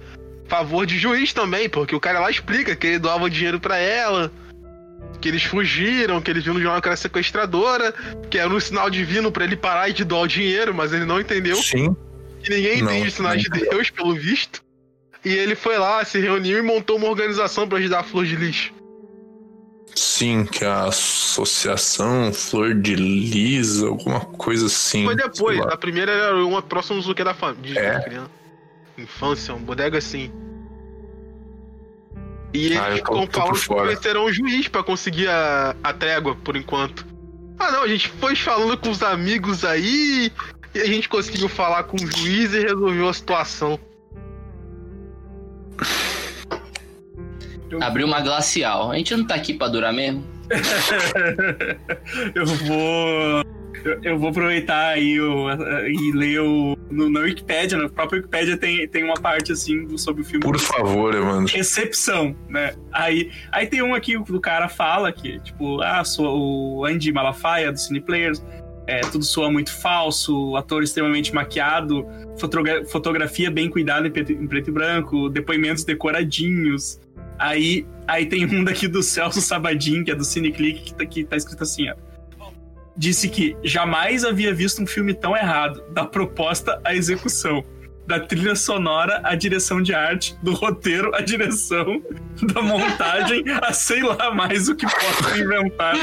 favor de juiz também, porque o cara lá explica que ele doava dinheiro pra ela, que eles fugiram, que eles viram jornal que era sequestradora, que era um sinal divino pra ele parar de doar o dinheiro, mas ele não entendeu. Sim. que ninguém Não, entende os sinais de. Deus, pelo visto. E ele foi lá, se reuniu e montou uma organização pra ajudar a Flor de Lis. Sim, que é a associação Flor de Lis, alguma coisa assim. Foi depois, a primeira era uma próxima do que da família. É? criança. Infância, um bodega assim. E eles Ah, eu tô- ficam falando que fora. convenceram o juiz pra conseguir a, a trégua, por enquanto. Ah não, a gente foi falando com os amigos aí, e a gente conseguiu falar com o juiz e resolveu a situação. [LAUGHS] Abriu uma glacial. A gente não tá aqui pra durar mesmo. [LAUGHS] eu vou. Eu, eu vou aproveitar aí o, e ler o. No, na Wikipedia, na própria Wikipedia tem, tem uma parte assim do- sobre o filme. Por favor, Evandro. Recepção, né? Aí, aí tem um aqui que o cara fala que, tipo, ah, sou o Andy Malafaia do Cine Players, é, tudo soa muito falso, ator extremamente maquiado, fotogra- fotografia bem cuidada em preto, em preto e branco, depoimentos decoradinhos. Aí, aí tem um daqui do Celso Sabadin, que é do Cineclick, que tá, que tá escrito assim, ó. Disse que jamais havia visto um filme tão errado, da proposta à execução. da trilha sonora, a direção de arte, do roteiro, a direção, da montagem, a sei lá mais o que posso inventar.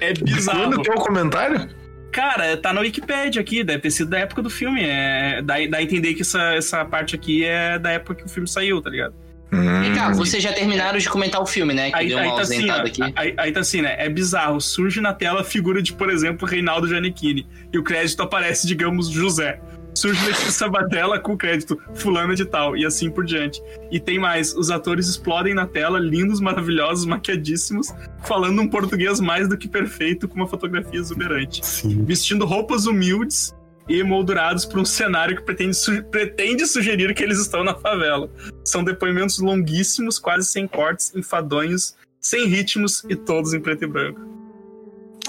É bizarro. Quando que é o comentário? Cara, tá na Wikipedia aqui, deve ter sido da época do filme. É, dá, dá a entender que essa, essa parte aqui é da época que o filme saiu, tá ligado? Vem cá, Hum, vocês já terminaram de comentar o filme, né? Que Aí, deu aí uma tá assim, ausentada aqui. aí, aí tá assim, né? É bizarro. Surge na tela a figura de, por exemplo, Reinaldo Giannichini. E o crédito aparece, digamos, José. Surge Letícia Sabatella com o crédito fulano de tal. E assim por diante. E tem mais. Os atores explodem na tela, lindos, maravilhosos, maquiadíssimos, falando um português mais do que perfeito, com uma fotografia exuberante. Sim. Vestindo roupas humildes e emoldurados para um cenário que pretende, su- pretende sugerir que eles estão na favela. São depoimentos longuíssimos, quase sem cortes, enfadonhos, sem ritmos e todos em preto e branco.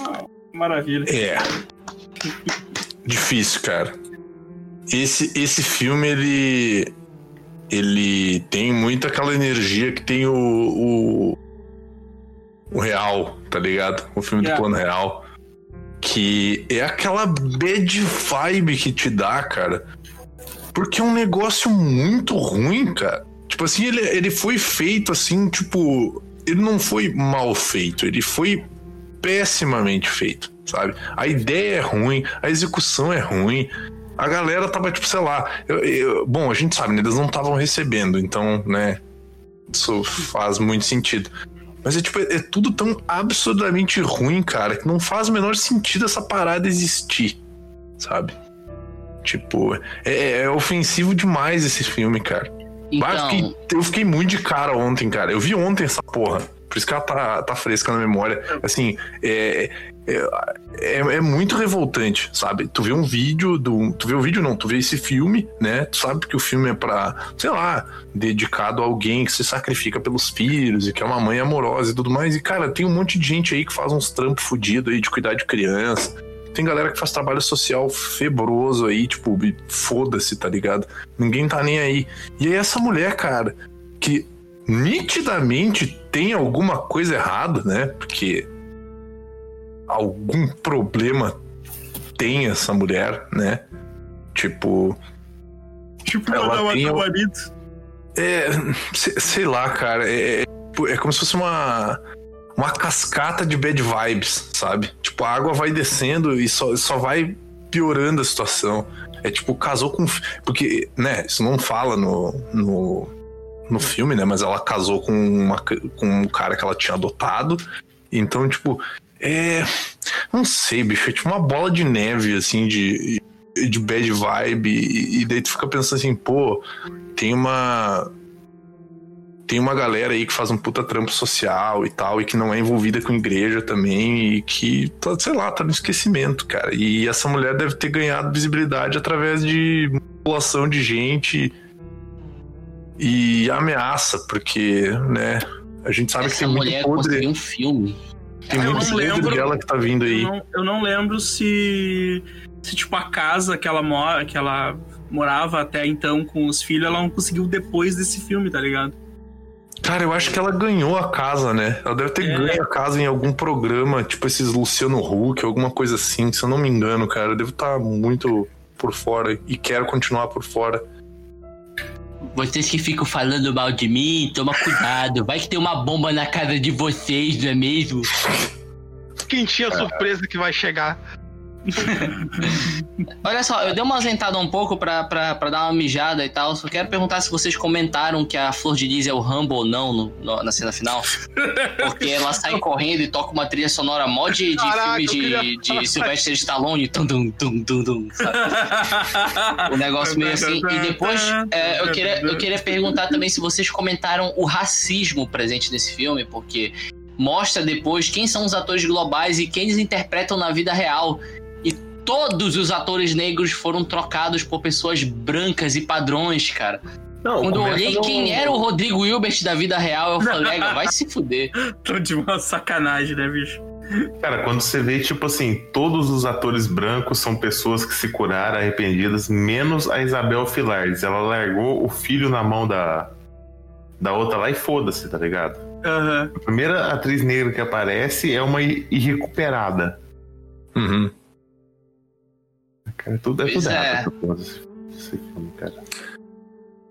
Ah, maravilha. É. Difícil, cara. Esse, esse filme, ele. Ele tem muito aquela energia que tem o. O, o real, tá ligado? O filme Yeah. do plano real. Que é aquela bad vibe que te dá, cara. Porque é um negócio muito ruim, cara. Tipo assim, ele, ele foi feito assim, tipo. Ele não foi mal feito, ele foi pessimamente feito, sabe? A ideia é ruim, a execução é ruim. A galera tava, tipo, sei lá. eu- eu- bom, a gente sabe, né? Eles não estavam recebendo, então, né? Isso faz muito sentido. Mas é tipo, é, é tudo tão absurdamente ruim, cara, que não faz o menor sentido essa parada existir, sabe? Tipo, é, é ofensivo demais esse filme, cara. Bah, eu, Então, fiquei, eu fiquei muito de cara ontem, cara. Eu vi ontem essa porra. Por isso que ela tá, tá fresca na memória. Assim, é, é, é, é muito revoltante, sabe? Tu vê um vídeo do. Tu vê o vídeo, não, tu vê esse filme, né? Tu sabe que o filme é pra, sei lá, dedicado a alguém que se sacrifica pelos filhos e que é uma mãe amorosa e tudo mais. E, cara, tem um monte de gente aí que faz uns trampos fudidos aí de cuidar de criança. Tem galera que faz trabalho social febroso aí, tipo, foda-se, tá ligado? Ninguém tá nem aí. E aí essa mulher, cara, que nitidamente tem alguma coisa errada, né? Porque algum problema tem essa mulher, né? Tipo, Tipo, Ela ela tem marido. é, se- sei lá, cara, é, é, é como se fosse uma uma cascata de bad vibes, sabe? Tipo, a água vai descendo e só, só vai piorando a situação. É tipo, casou com. Porque, né, isso não fala no, no, no filme, né? Mas ela casou com, uma, com um cara que ela tinha adotado. Então, tipo, é. Não sei, bicho, é tipo uma bola de neve, assim, de, de bad vibe. E, daí tu fica pensando assim, pô, tem uma. Tem uma galera aí que faz um puta trampo social e tal, e que não é envolvida com igreja também, e que, tá, sei lá, tá no esquecimento, cara. E essa mulher deve ter ganhado visibilidade através de manipulação de gente e ameaça, porque, né, a gente sabe que essa tem muito mulher podre, conseguiu um filme. tem Eu muito não podre lembro. dela que tá vindo Eu aí. não, eu não lembro se, se, tipo, a casa que ela mora, que ela morava até então com os filhos, ela não conseguiu depois desse filme, tá ligado? Cara, eu acho que ela ganhou a casa, né? Ela deve ter É. ganho a casa em algum programa, tipo esses Luciano Huck, alguma coisa assim, se eu não me engano, cara. Eu devo estar muito por fora e quero continuar por fora. Vocês que ficam falando mal de mim, toma cuidado. Vai que tem uma bomba na casa de vocês, não é mesmo? Quentinha surpresa que vai chegar. [LAUGHS] Olha só, eu dei uma ausentada um pouco pra, pra, pra dar uma mijada e tal. Só quero perguntar se vocês comentaram que a Flor de Lis é o Rambo ou não no- no- na cena final. Porque ela sai correndo e toca uma trilha sonora mó de, de Caraca, filme queria de, de Sylvester Stallone. Tum, tum, tum, tum, tum, sabe? O negócio meio assim. E depois, é, eu, queria, eu queria perguntar também se vocês comentaram o racismo presente nesse filme, porque mostra depois quem são os atores globais e quem eles interpretam na vida real. Todos os atores negros foram trocados por pessoas brancas e padrões, cara. Não, Quando eu olhei no- quem era o Rodrigo Hilbert da vida real, eu falei, "Ega, vai se fuder. [LAUGHS] Tô de uma sacanagem, né, bicho? Cara, quando você vê, tipo assim, todos os atores brancos são pessoas que se curaram arrependidas, menos a Isabel Filardes. Ela largou o filho na mão da, da outra lá e foda-se, tá ligado? Aham. A primeira atriz negra que aparece é uma irrecuperada. Uhum. Cara, tudo é Pois tudo é. errado. essa coisa. esse filme, cara.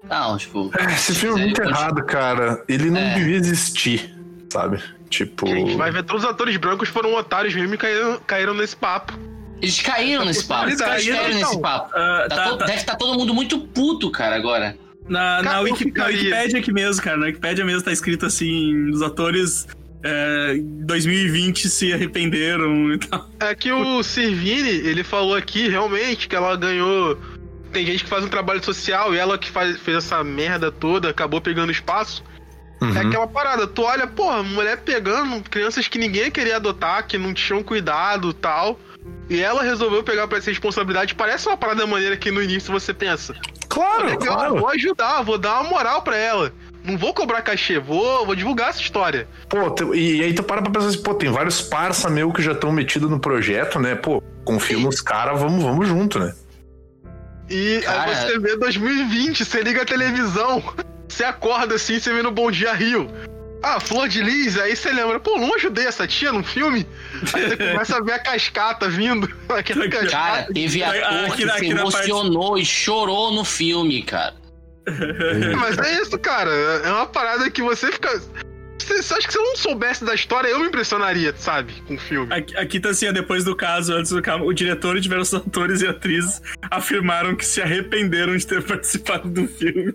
Não, tipo. [LAUGHS] Esse filme é muito errado, cara. Ele não É. devia existir, sabe? Tipo. Gente, vai ver todos os atores brancos foram otários mesmo e caíram, caíram nesse papo. Eles caíram nesse papo. Eles caíram então. nesse papo. Ah, Tá tá- to- tá- Deve estar todo mundo muito puto, cara, agora. Na, na, Wiki, na. Wikipédia aqui mesmo, cara. Na Wikipédia mesmo tá escrito assim: os atores é, em 2020 se arrependeram e tal. É que o Servini, ele falou aqui realmente que ela ganhou. Tem gente que faz um trabalho social e ela que faz, fez essa merda toda acabou pegando espaço. Uhum. É aquela parada, tu olha, porra, mulher pegando crianças que ninguém queria adotar, que não tinham cuidado e tal. E ela resolveu pegar pra essa responsabilidade. Parece uma parada maneira que no início você pensa. Claro, Legal, claro. vou ajudar, vou dar uma moral pra ela. Não vou cobrar cachê, vou, vou divulgar essa história. Pô, tu- e, e aí tu para pra pensar assim, pô, tem vários parça meu que já estão metidos no projeto, né? Pô, confio nos caras, vamos, vamos junto, né? E Cara- aí você vê 2020, você liga a televisão, [LAUGHS] você acorda assim, você vê no Bom Dia Rio. Ah, Flor de Lis, aí você lembra, pô, não ajudei essa tia no filme? Aí você começa a ver a cascata vindo. [LAUGHS] Aquela Cara, cascata. teve Aqui ator que se na parte- emocionou e chorou no filme, cara. Mas é isso, cara. É uma parada que você fica. Você, você acha que se eu não soubesse da história, eu me impressionaria, sabe? Com o filme. Aqui, aqui tá assim, depois do caso, antes do caso, o diretor e diversos [LAUGHS] atores e atrizes afirmaram que se arrependeram de ter [LAUGHS] participado do filme.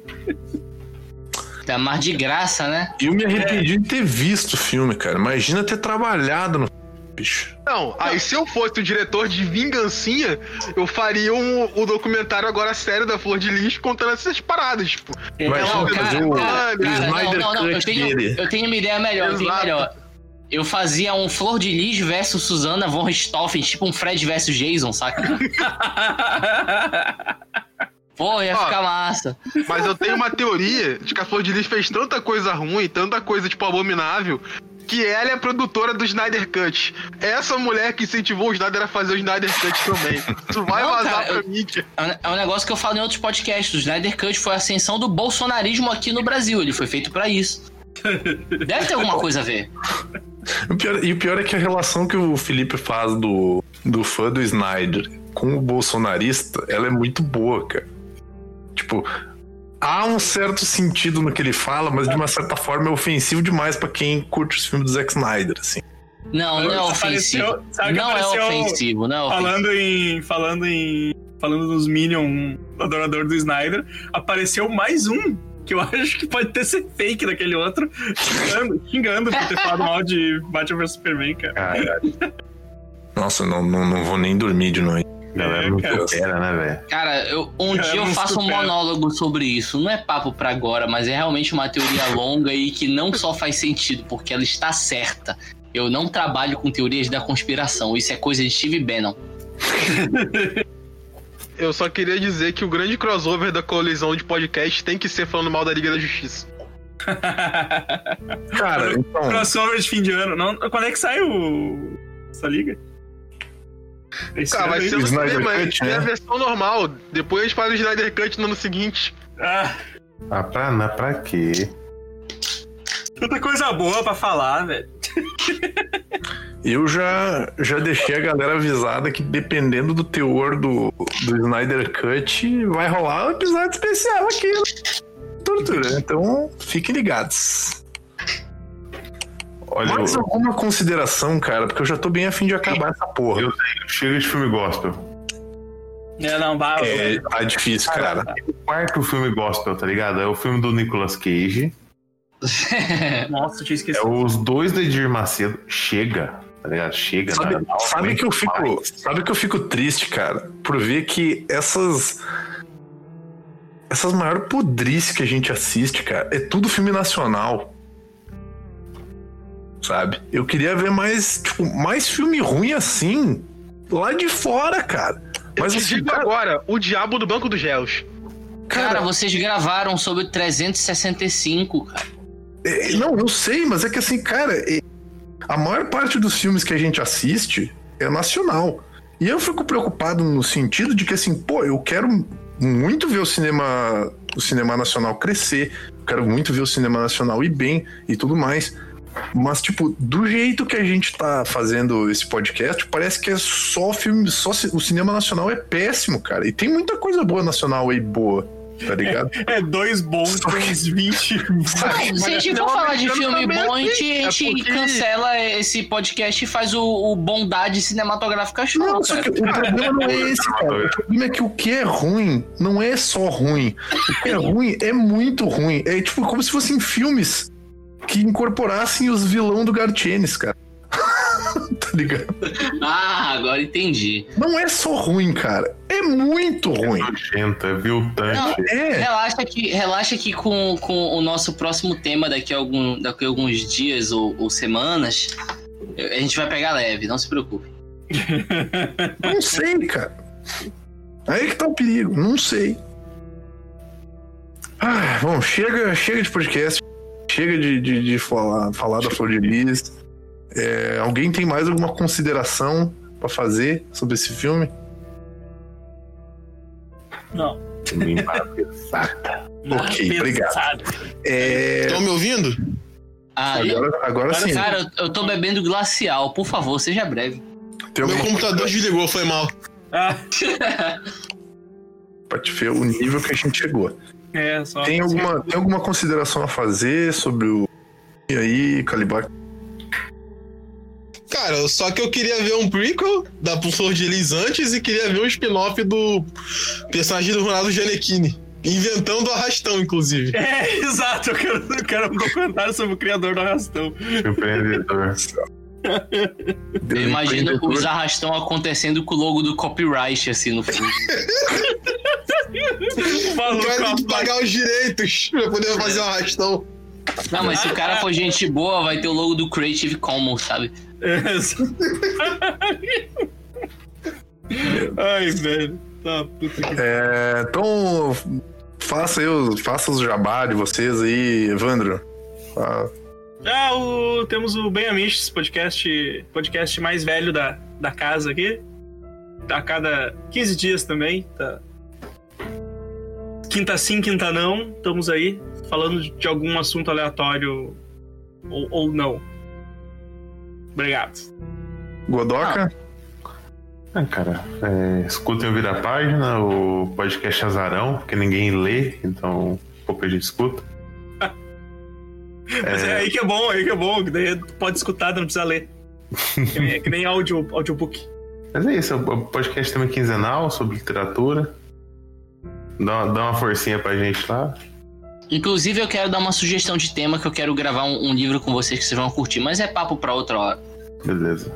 Tá mais de graça, né? Eu me arrependi de ter visto o filme, cara. Imagina ter trabalhado no bicho. Não, aí se eu fosse o diretor de Vingancinha, eu faria um, o documentário agora sério da Flor de Lis contando essas paradas, tipo. Não, cara, cara, o cara, não, Snyder não, não, eu Cut tenho, dele. eu tenho uma ideia melhor, eu tenho melhor. Eu fazia um Flor de Lis versus Susana von Richthofen, tipo um Fred versus Jason, saca? [LAUGHS] Pô, ia Ó. ficar massa. Mas eu tenho uma teoria de que a Flor de Lis fez tanta coisa ruim, tanta coisa, tipo, abominável, que ela é a produtora do Snyder Cut. É essa mulher que incentivou o Snyder a fazer o Snyder Cut também. Isso vai Não, vazar cara, pra eu- mídia. É um- É um negócio que eu falo em outros podcasts. O Snyder Cut foi a ascensão do bolsonarismo aqui no Brasil. Ele foi feito pra isso. Deve ter alguma coisa a ver. O pior- e o pior é que a relação que o Felipe faz do, do fã do Snyder com o bolsonarista, ela é muito boa, cara. Tipo, há um certo sentido no que ele fala, mas de uma certa forma é ofensivo demais pra quem curte os filmes do Zack Snyder, assim. Não, não é Apareceu- ofensivo. sabe que Não é apareceu- ofensivo, não é ofensivo. Falando em. Falando em. Falando dos Minion, adorador do Snyder, apareceu mais um. Que eu [LAUGHS] acho que pode ter sido fake daquele outro, xingando, xingando por ter falado mal de Batman vs Superman, cara. Caralho, Nossa, não, não, não vou nem dormir de noite. Galera não cara. coopera, né, velho? Cara, eu- um Cara, dia eu não faço um supera. monólogo sobre isso. Não é papo pra agora, mas é realmente uma teoria [LAUGHS] longa e que não só faz sentido, porque ela está certa. Eu não trabalho com teorias da conspiração. Isso é coisa de Steve Bannon. [LAUGHS] Eu só queria dizer que o grande crossover da colisão de podcast tem que ser falando mal da Liga da Justiça. [LAUGHS] Cara, então. Crossover de fim de ano. Não, quando é que sai o. essa liga? Esse Cara, vai ser no Snyder Cut, Cut, tem a né? versão normal. Depois a gente faz o Snyder Cut no ano seguinte. Ah, Ah, pra, na, pra quê? tanta coisa boa pra falar, velho. Eu já, já deixei a galera avisada que dependendo do teor do, do Snyder Cut, vai rolar um episódio especial aqui. no Tortura. Então, fiquem ligados. Olha, Mais eu, alguma consideração, cara? Porque eu já tô bem afim de acabar essa porra. eu chega de filme gospel. É, não, vai. É, tá difícil, cara. O quarto filme gospel, tá ligado? É o filme do Nicolas Cage. [LAUGHS] Nossa, eu tinha É esquecido. os dois do Edir Macedo. Chega, tá ligado? Chega. Sabe, sabe que eu fico, mais. sabe que eu fico triste, cara, por ver que essas essas maiores podrices que a gente assiste, cara, é tudo filme nacional. Sabe? Eu queria ver mais, tipo, mais filme ruim assim lá de fora, cara. Mas eu te assim, digo cara, agora, o Diabo do Banco dos Réus. Cara, vocês gravaram sobre o 365, cara. É, não, eu sei, mas é que assim, cara, é- a maior parte dos filmes que a gente assiste é nacional. E eu fico preocupado no sentido de que assim, pô, eu quero muito ver o cinema, o cinema nacional crescer, eu quero muito ver o cinema nacional ir bem e tudo mais. Mas, tipo, do jeito que a gente tá fazendo esse podcast, parece que é só filme, só o cinema nacional é péssimo, cara. E tem muita coisa boa nacional aí boa, tá ligado? [LAUGHS] É dois bons, Só que- uns 20. Ah, Se a gente for não, falar de americano filme bom, a é gente, a assim, gente é porque- cancela esse podcast e faz o, o Bondade Cinematográfica Show, Não, só que o problema não é esse, cara. O problema é que o que é ruim não é só ruim. O que é ruim é muito ruim. É tipo como se fossem filmes que incorporassem os vilão do Gartienes, cara. [LAUGHS] tá ligado? Ah, agora entendi. Não é só ruim, cara. É muito ruim. Nojento, é viltante. É. Relaxa que, relaxa que com, com o nosso próximo tema daqui a, algum, daqui a alguns dias ou, ou semanas, a gente vai pegar leve, não se preocupe. [LAUGHS] Não sei, cara. Aí que tá o perigo, não sei. Ah, bom, chega, chega de podcast. Chega de, de, de falar, falar da Flor de Lis. É, alguém tem mais alguma consideração pra fazer sobre esse filme? Não. Pesada. Ok, obrigado. É, Estão me ouvindo? Ah, eu- agora, agora sim. cara, eu, eu tô bebendo glacial, por favor, seja breve. Tem Meu computador coisa desligou, foi mal. Ah, pra te ver o nível que a gente chegou. É, só. Tem alguma, tem alguma consideração a fazer sobre o. E aí, Calibar? Cara, só que eu queria ver um prequel da Flor de Lis antes e queria ver um spin-off do personagem do Ronaldo Gianecchini. Inventando o arrastão, inclusive. É, [LAUGHS] exato. Eu quero, eu quero um documentário sobre o criador do arrastão. Surpreendedor. [LAUGHS] Eu imagino os arrastão acontecendo com o logo do copyright, assim, no fundo. [LAUGHS] O cara tem que pagar os direitos pra poder fazer o arrastão. Não, mas se o cara for gente boa, vai ter o logo do Creative Commons, sabe? É, [LAUGHS] exato. Ai, velho. Tá, puta que. É, então, faça, os- faça os jabá de vocês aí, Evandro. Ah, Ah, o, temos o Bem Amiches, podcast, podcast mais velho da, da casa aqui. A cada 15 dias também. Tá. Quinta sim, quinta não. Estamos aí falando de algum assunto aleatório ou, ou não. Obrigado. Godoka? Ah, cara, é, escutem o Vira Página, o podcast Azarão, que ninguém lê, então pouco a gente escuta. Mas é aí que é bom, aí que é bom. Que daí pode escutar, não precisa ler. Que nem, é que nem audio, audiobook. Mas é isso, é o podcast também quinzenal sobre literatura. Dá, uma- dá uma forcinha pra gente lá. Inclusive, eu quero dar uma sugestão de tema que eu quero gravar um, um livro com vocês que vocês vão curtir, mas é papo pra outra hora. Beleza.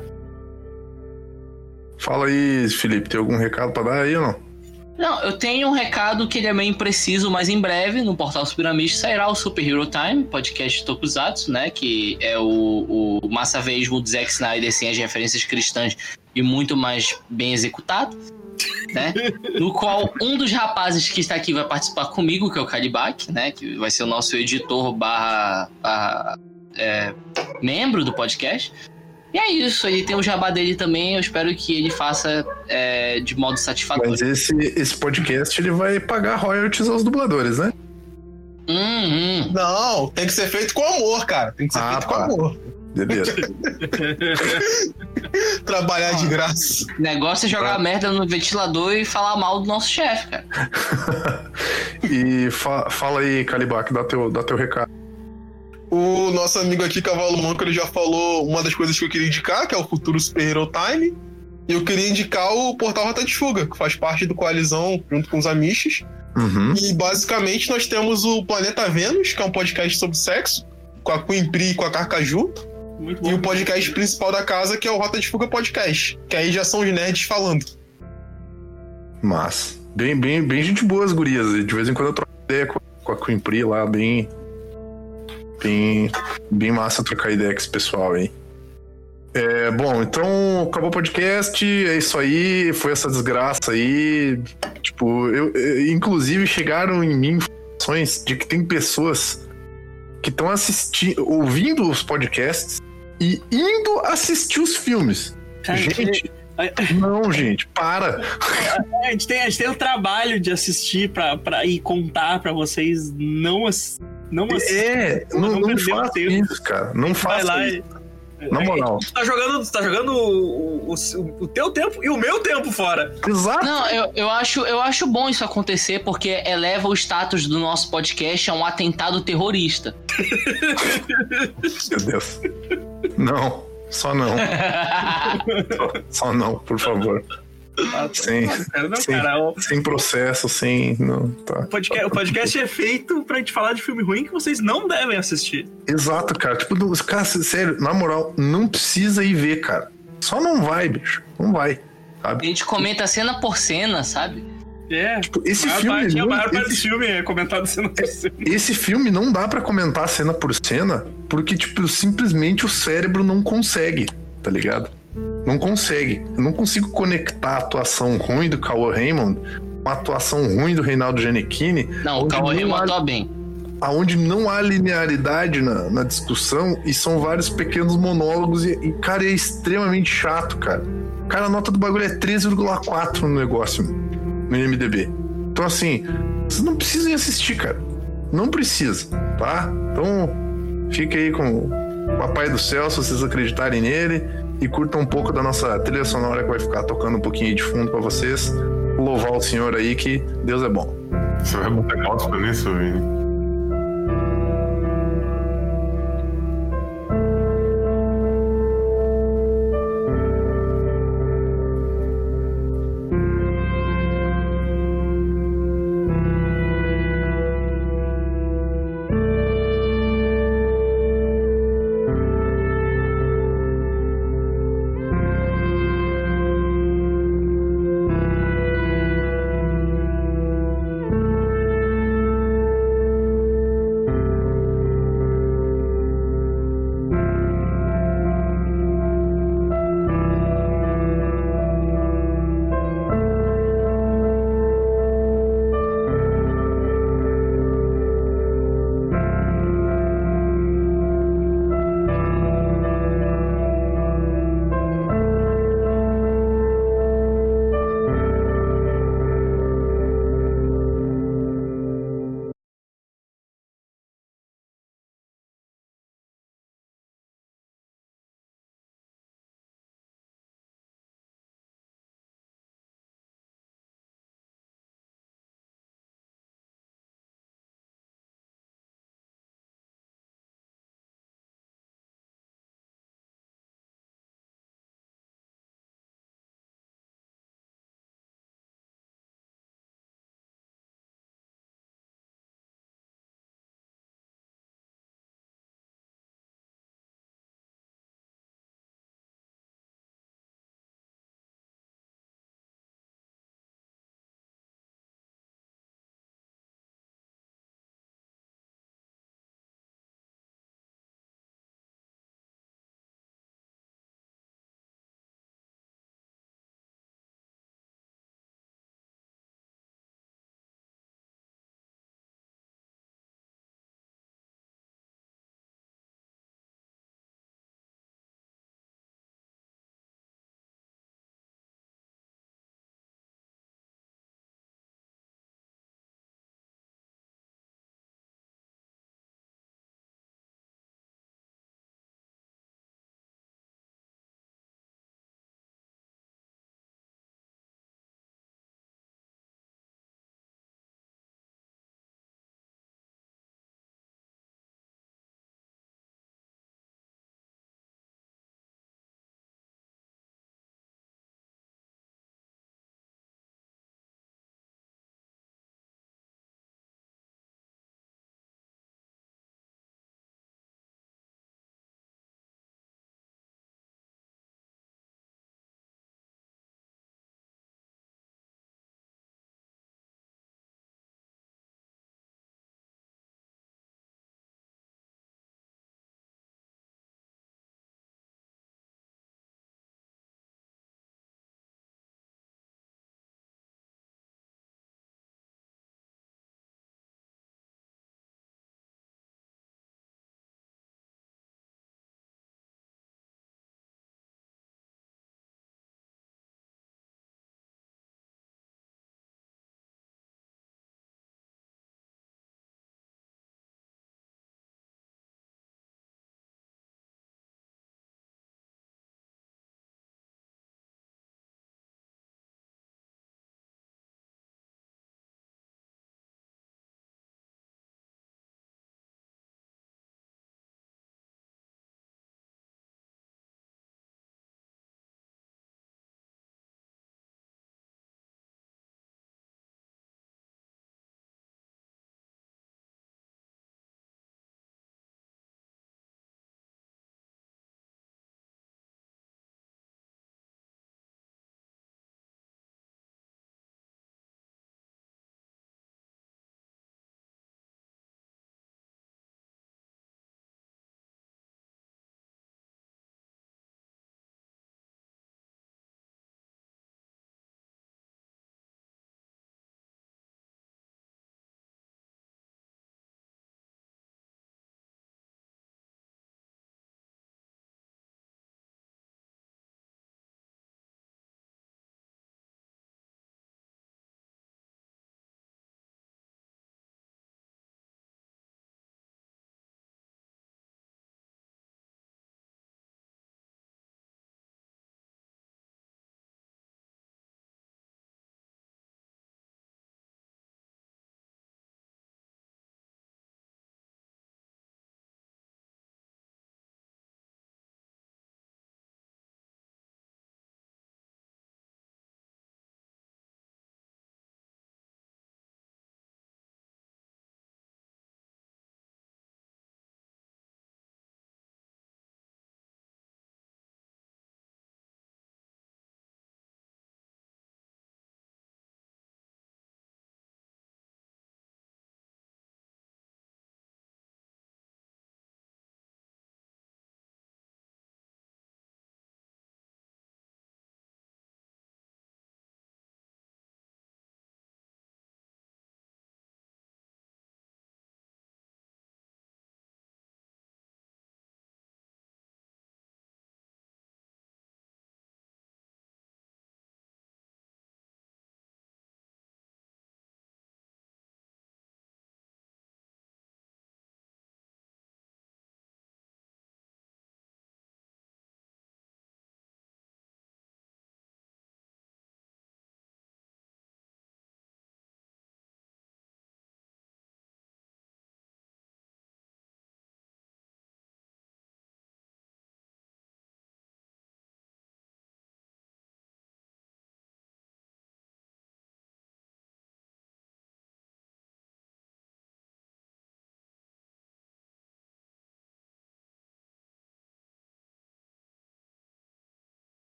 Fala aí, Felipe, tem algum recado pra dar aí ou não? Não, eu tenho um recado que ele é meio impreciso, mas em breve, no portal Superamish, sairá o Super Hero Time, podcast Tokusatsu, né? Que é o, o massaveísmo do Zack Snyder sem as referências cristãs e muito mais bem executado, né? No qual um dos rapazes que está aqui vai participar comigo, que é o Kalibak, né? Que vai ser o nosso editor barra, barra é, membro do podcast. E é isso, ele tem o jabá dele também, eu espero que ele faça é, de modo satisfatório. Mas esse, esse podcast ele vai pagar royalties aos dubladores, né? Hum, hum. Não, tem que ser feito com amor, cara. Tem que ser Ah, feito com tá. amor. Beleza. [LAUGHS] Trabalhar de graça. O negócio é jogar merda no ventilador e falar mal do nosso chefe, cara. [LAUGHS] e fa- fala aí, Calibac, dá teu, dá teu recado. O nosso amigo aqui, Cavalo Manco, ele já falou uma das coisas que eu queria indicar, que é o futuro Super Hero Time. E eu queria indicar o Portal Rota de Fuga, que faz parte do Coalizão junto com os Amish. Uhum. E basicamente nós temos o Planeta Vênus, que é um podcast sobre sexo, com a Queen Pri e com a Carcaju. Muito E bom. o podcast principal da casa, que é o Rota de Fuga Podcast. Que aí já são os nerds falando. Mas, bem, bem, bem gente boa as gurias. e De vez em quando eu troco ideia com, com a Queen Pri lá, bem. Bem, bem massa trocar ideia com esse pessoal aí. É, bom, então acabou o podcast, é isso aí, foi essa desgraça aí. Tipo, eu, eu- inclusive chegaram em mim informações de que tem pessoas que estão assistindo, ouvindo os podcasts e indo assistir os filmes. Cara, Gente, não, gente, para. [LAUGHS] A gente tem, a gente tem o trabalho de assistir pra, e contar pra vocês não, ass- Não assiste. É, não, não, perdeu faça tempo. isso, cara. Não Vai faça lá isso. e. Na É, moral. Tu tá jogando, tu tá jogando o, o, o- o teu tempo e o meu tempo fora. Exato. Não, eu, eu, acho, eu acho bom isso acontecer porque eleva o status do nosso podcast a um atentado terrorista. Meu Deus. Não, só não. Só, [LAUGHS] só não, por favor. Sem, Cara, não, sem, cara, o sem processo, sem. Não, tá. podcast, o podcast é feito pra gente falar de filme ruim que vocês não devem assistir. Exato, cara. Tipo, os caras, sério, na moral, não precisa ir ver, cara. Só não vai, bicho. Não vai. A Sabe? gente comenta cena por cena, sabe? É. Tipo, esse a filme. parte, a não- maior parte esse do filme é comentado sendo por cima. Esse filme não dá pra comentar cena por cena, porque, tipo, simplesmente o cérebro não consegue, tá ligado? Não consegue. Eu não consigo conectar a atuação ruim do Cauã Raymond com a atuação ruim do Reinaldo Giannichini, Não, o Cauã Raymond há- atua bem. aonde não há linearidade na, na discussão e são vários pequenos monólogos e, e, cara, é extremamente chato, cara. Cara, a nota do bagulho é 13,4 no negócio, no IMDB. Então, assim, vocês não precisam ir assistir, cara. Não precisa, tá? Então, fica aí com o Papai do Céu, se vocês acreditarem nele, e curtam um pouco da nossa trilha sonora que vai ficar tocando um pouquinho de fundo pra vocês. Louvar o Senhor aí que Deus é bom. Você vai botar gospel nisso, Vini?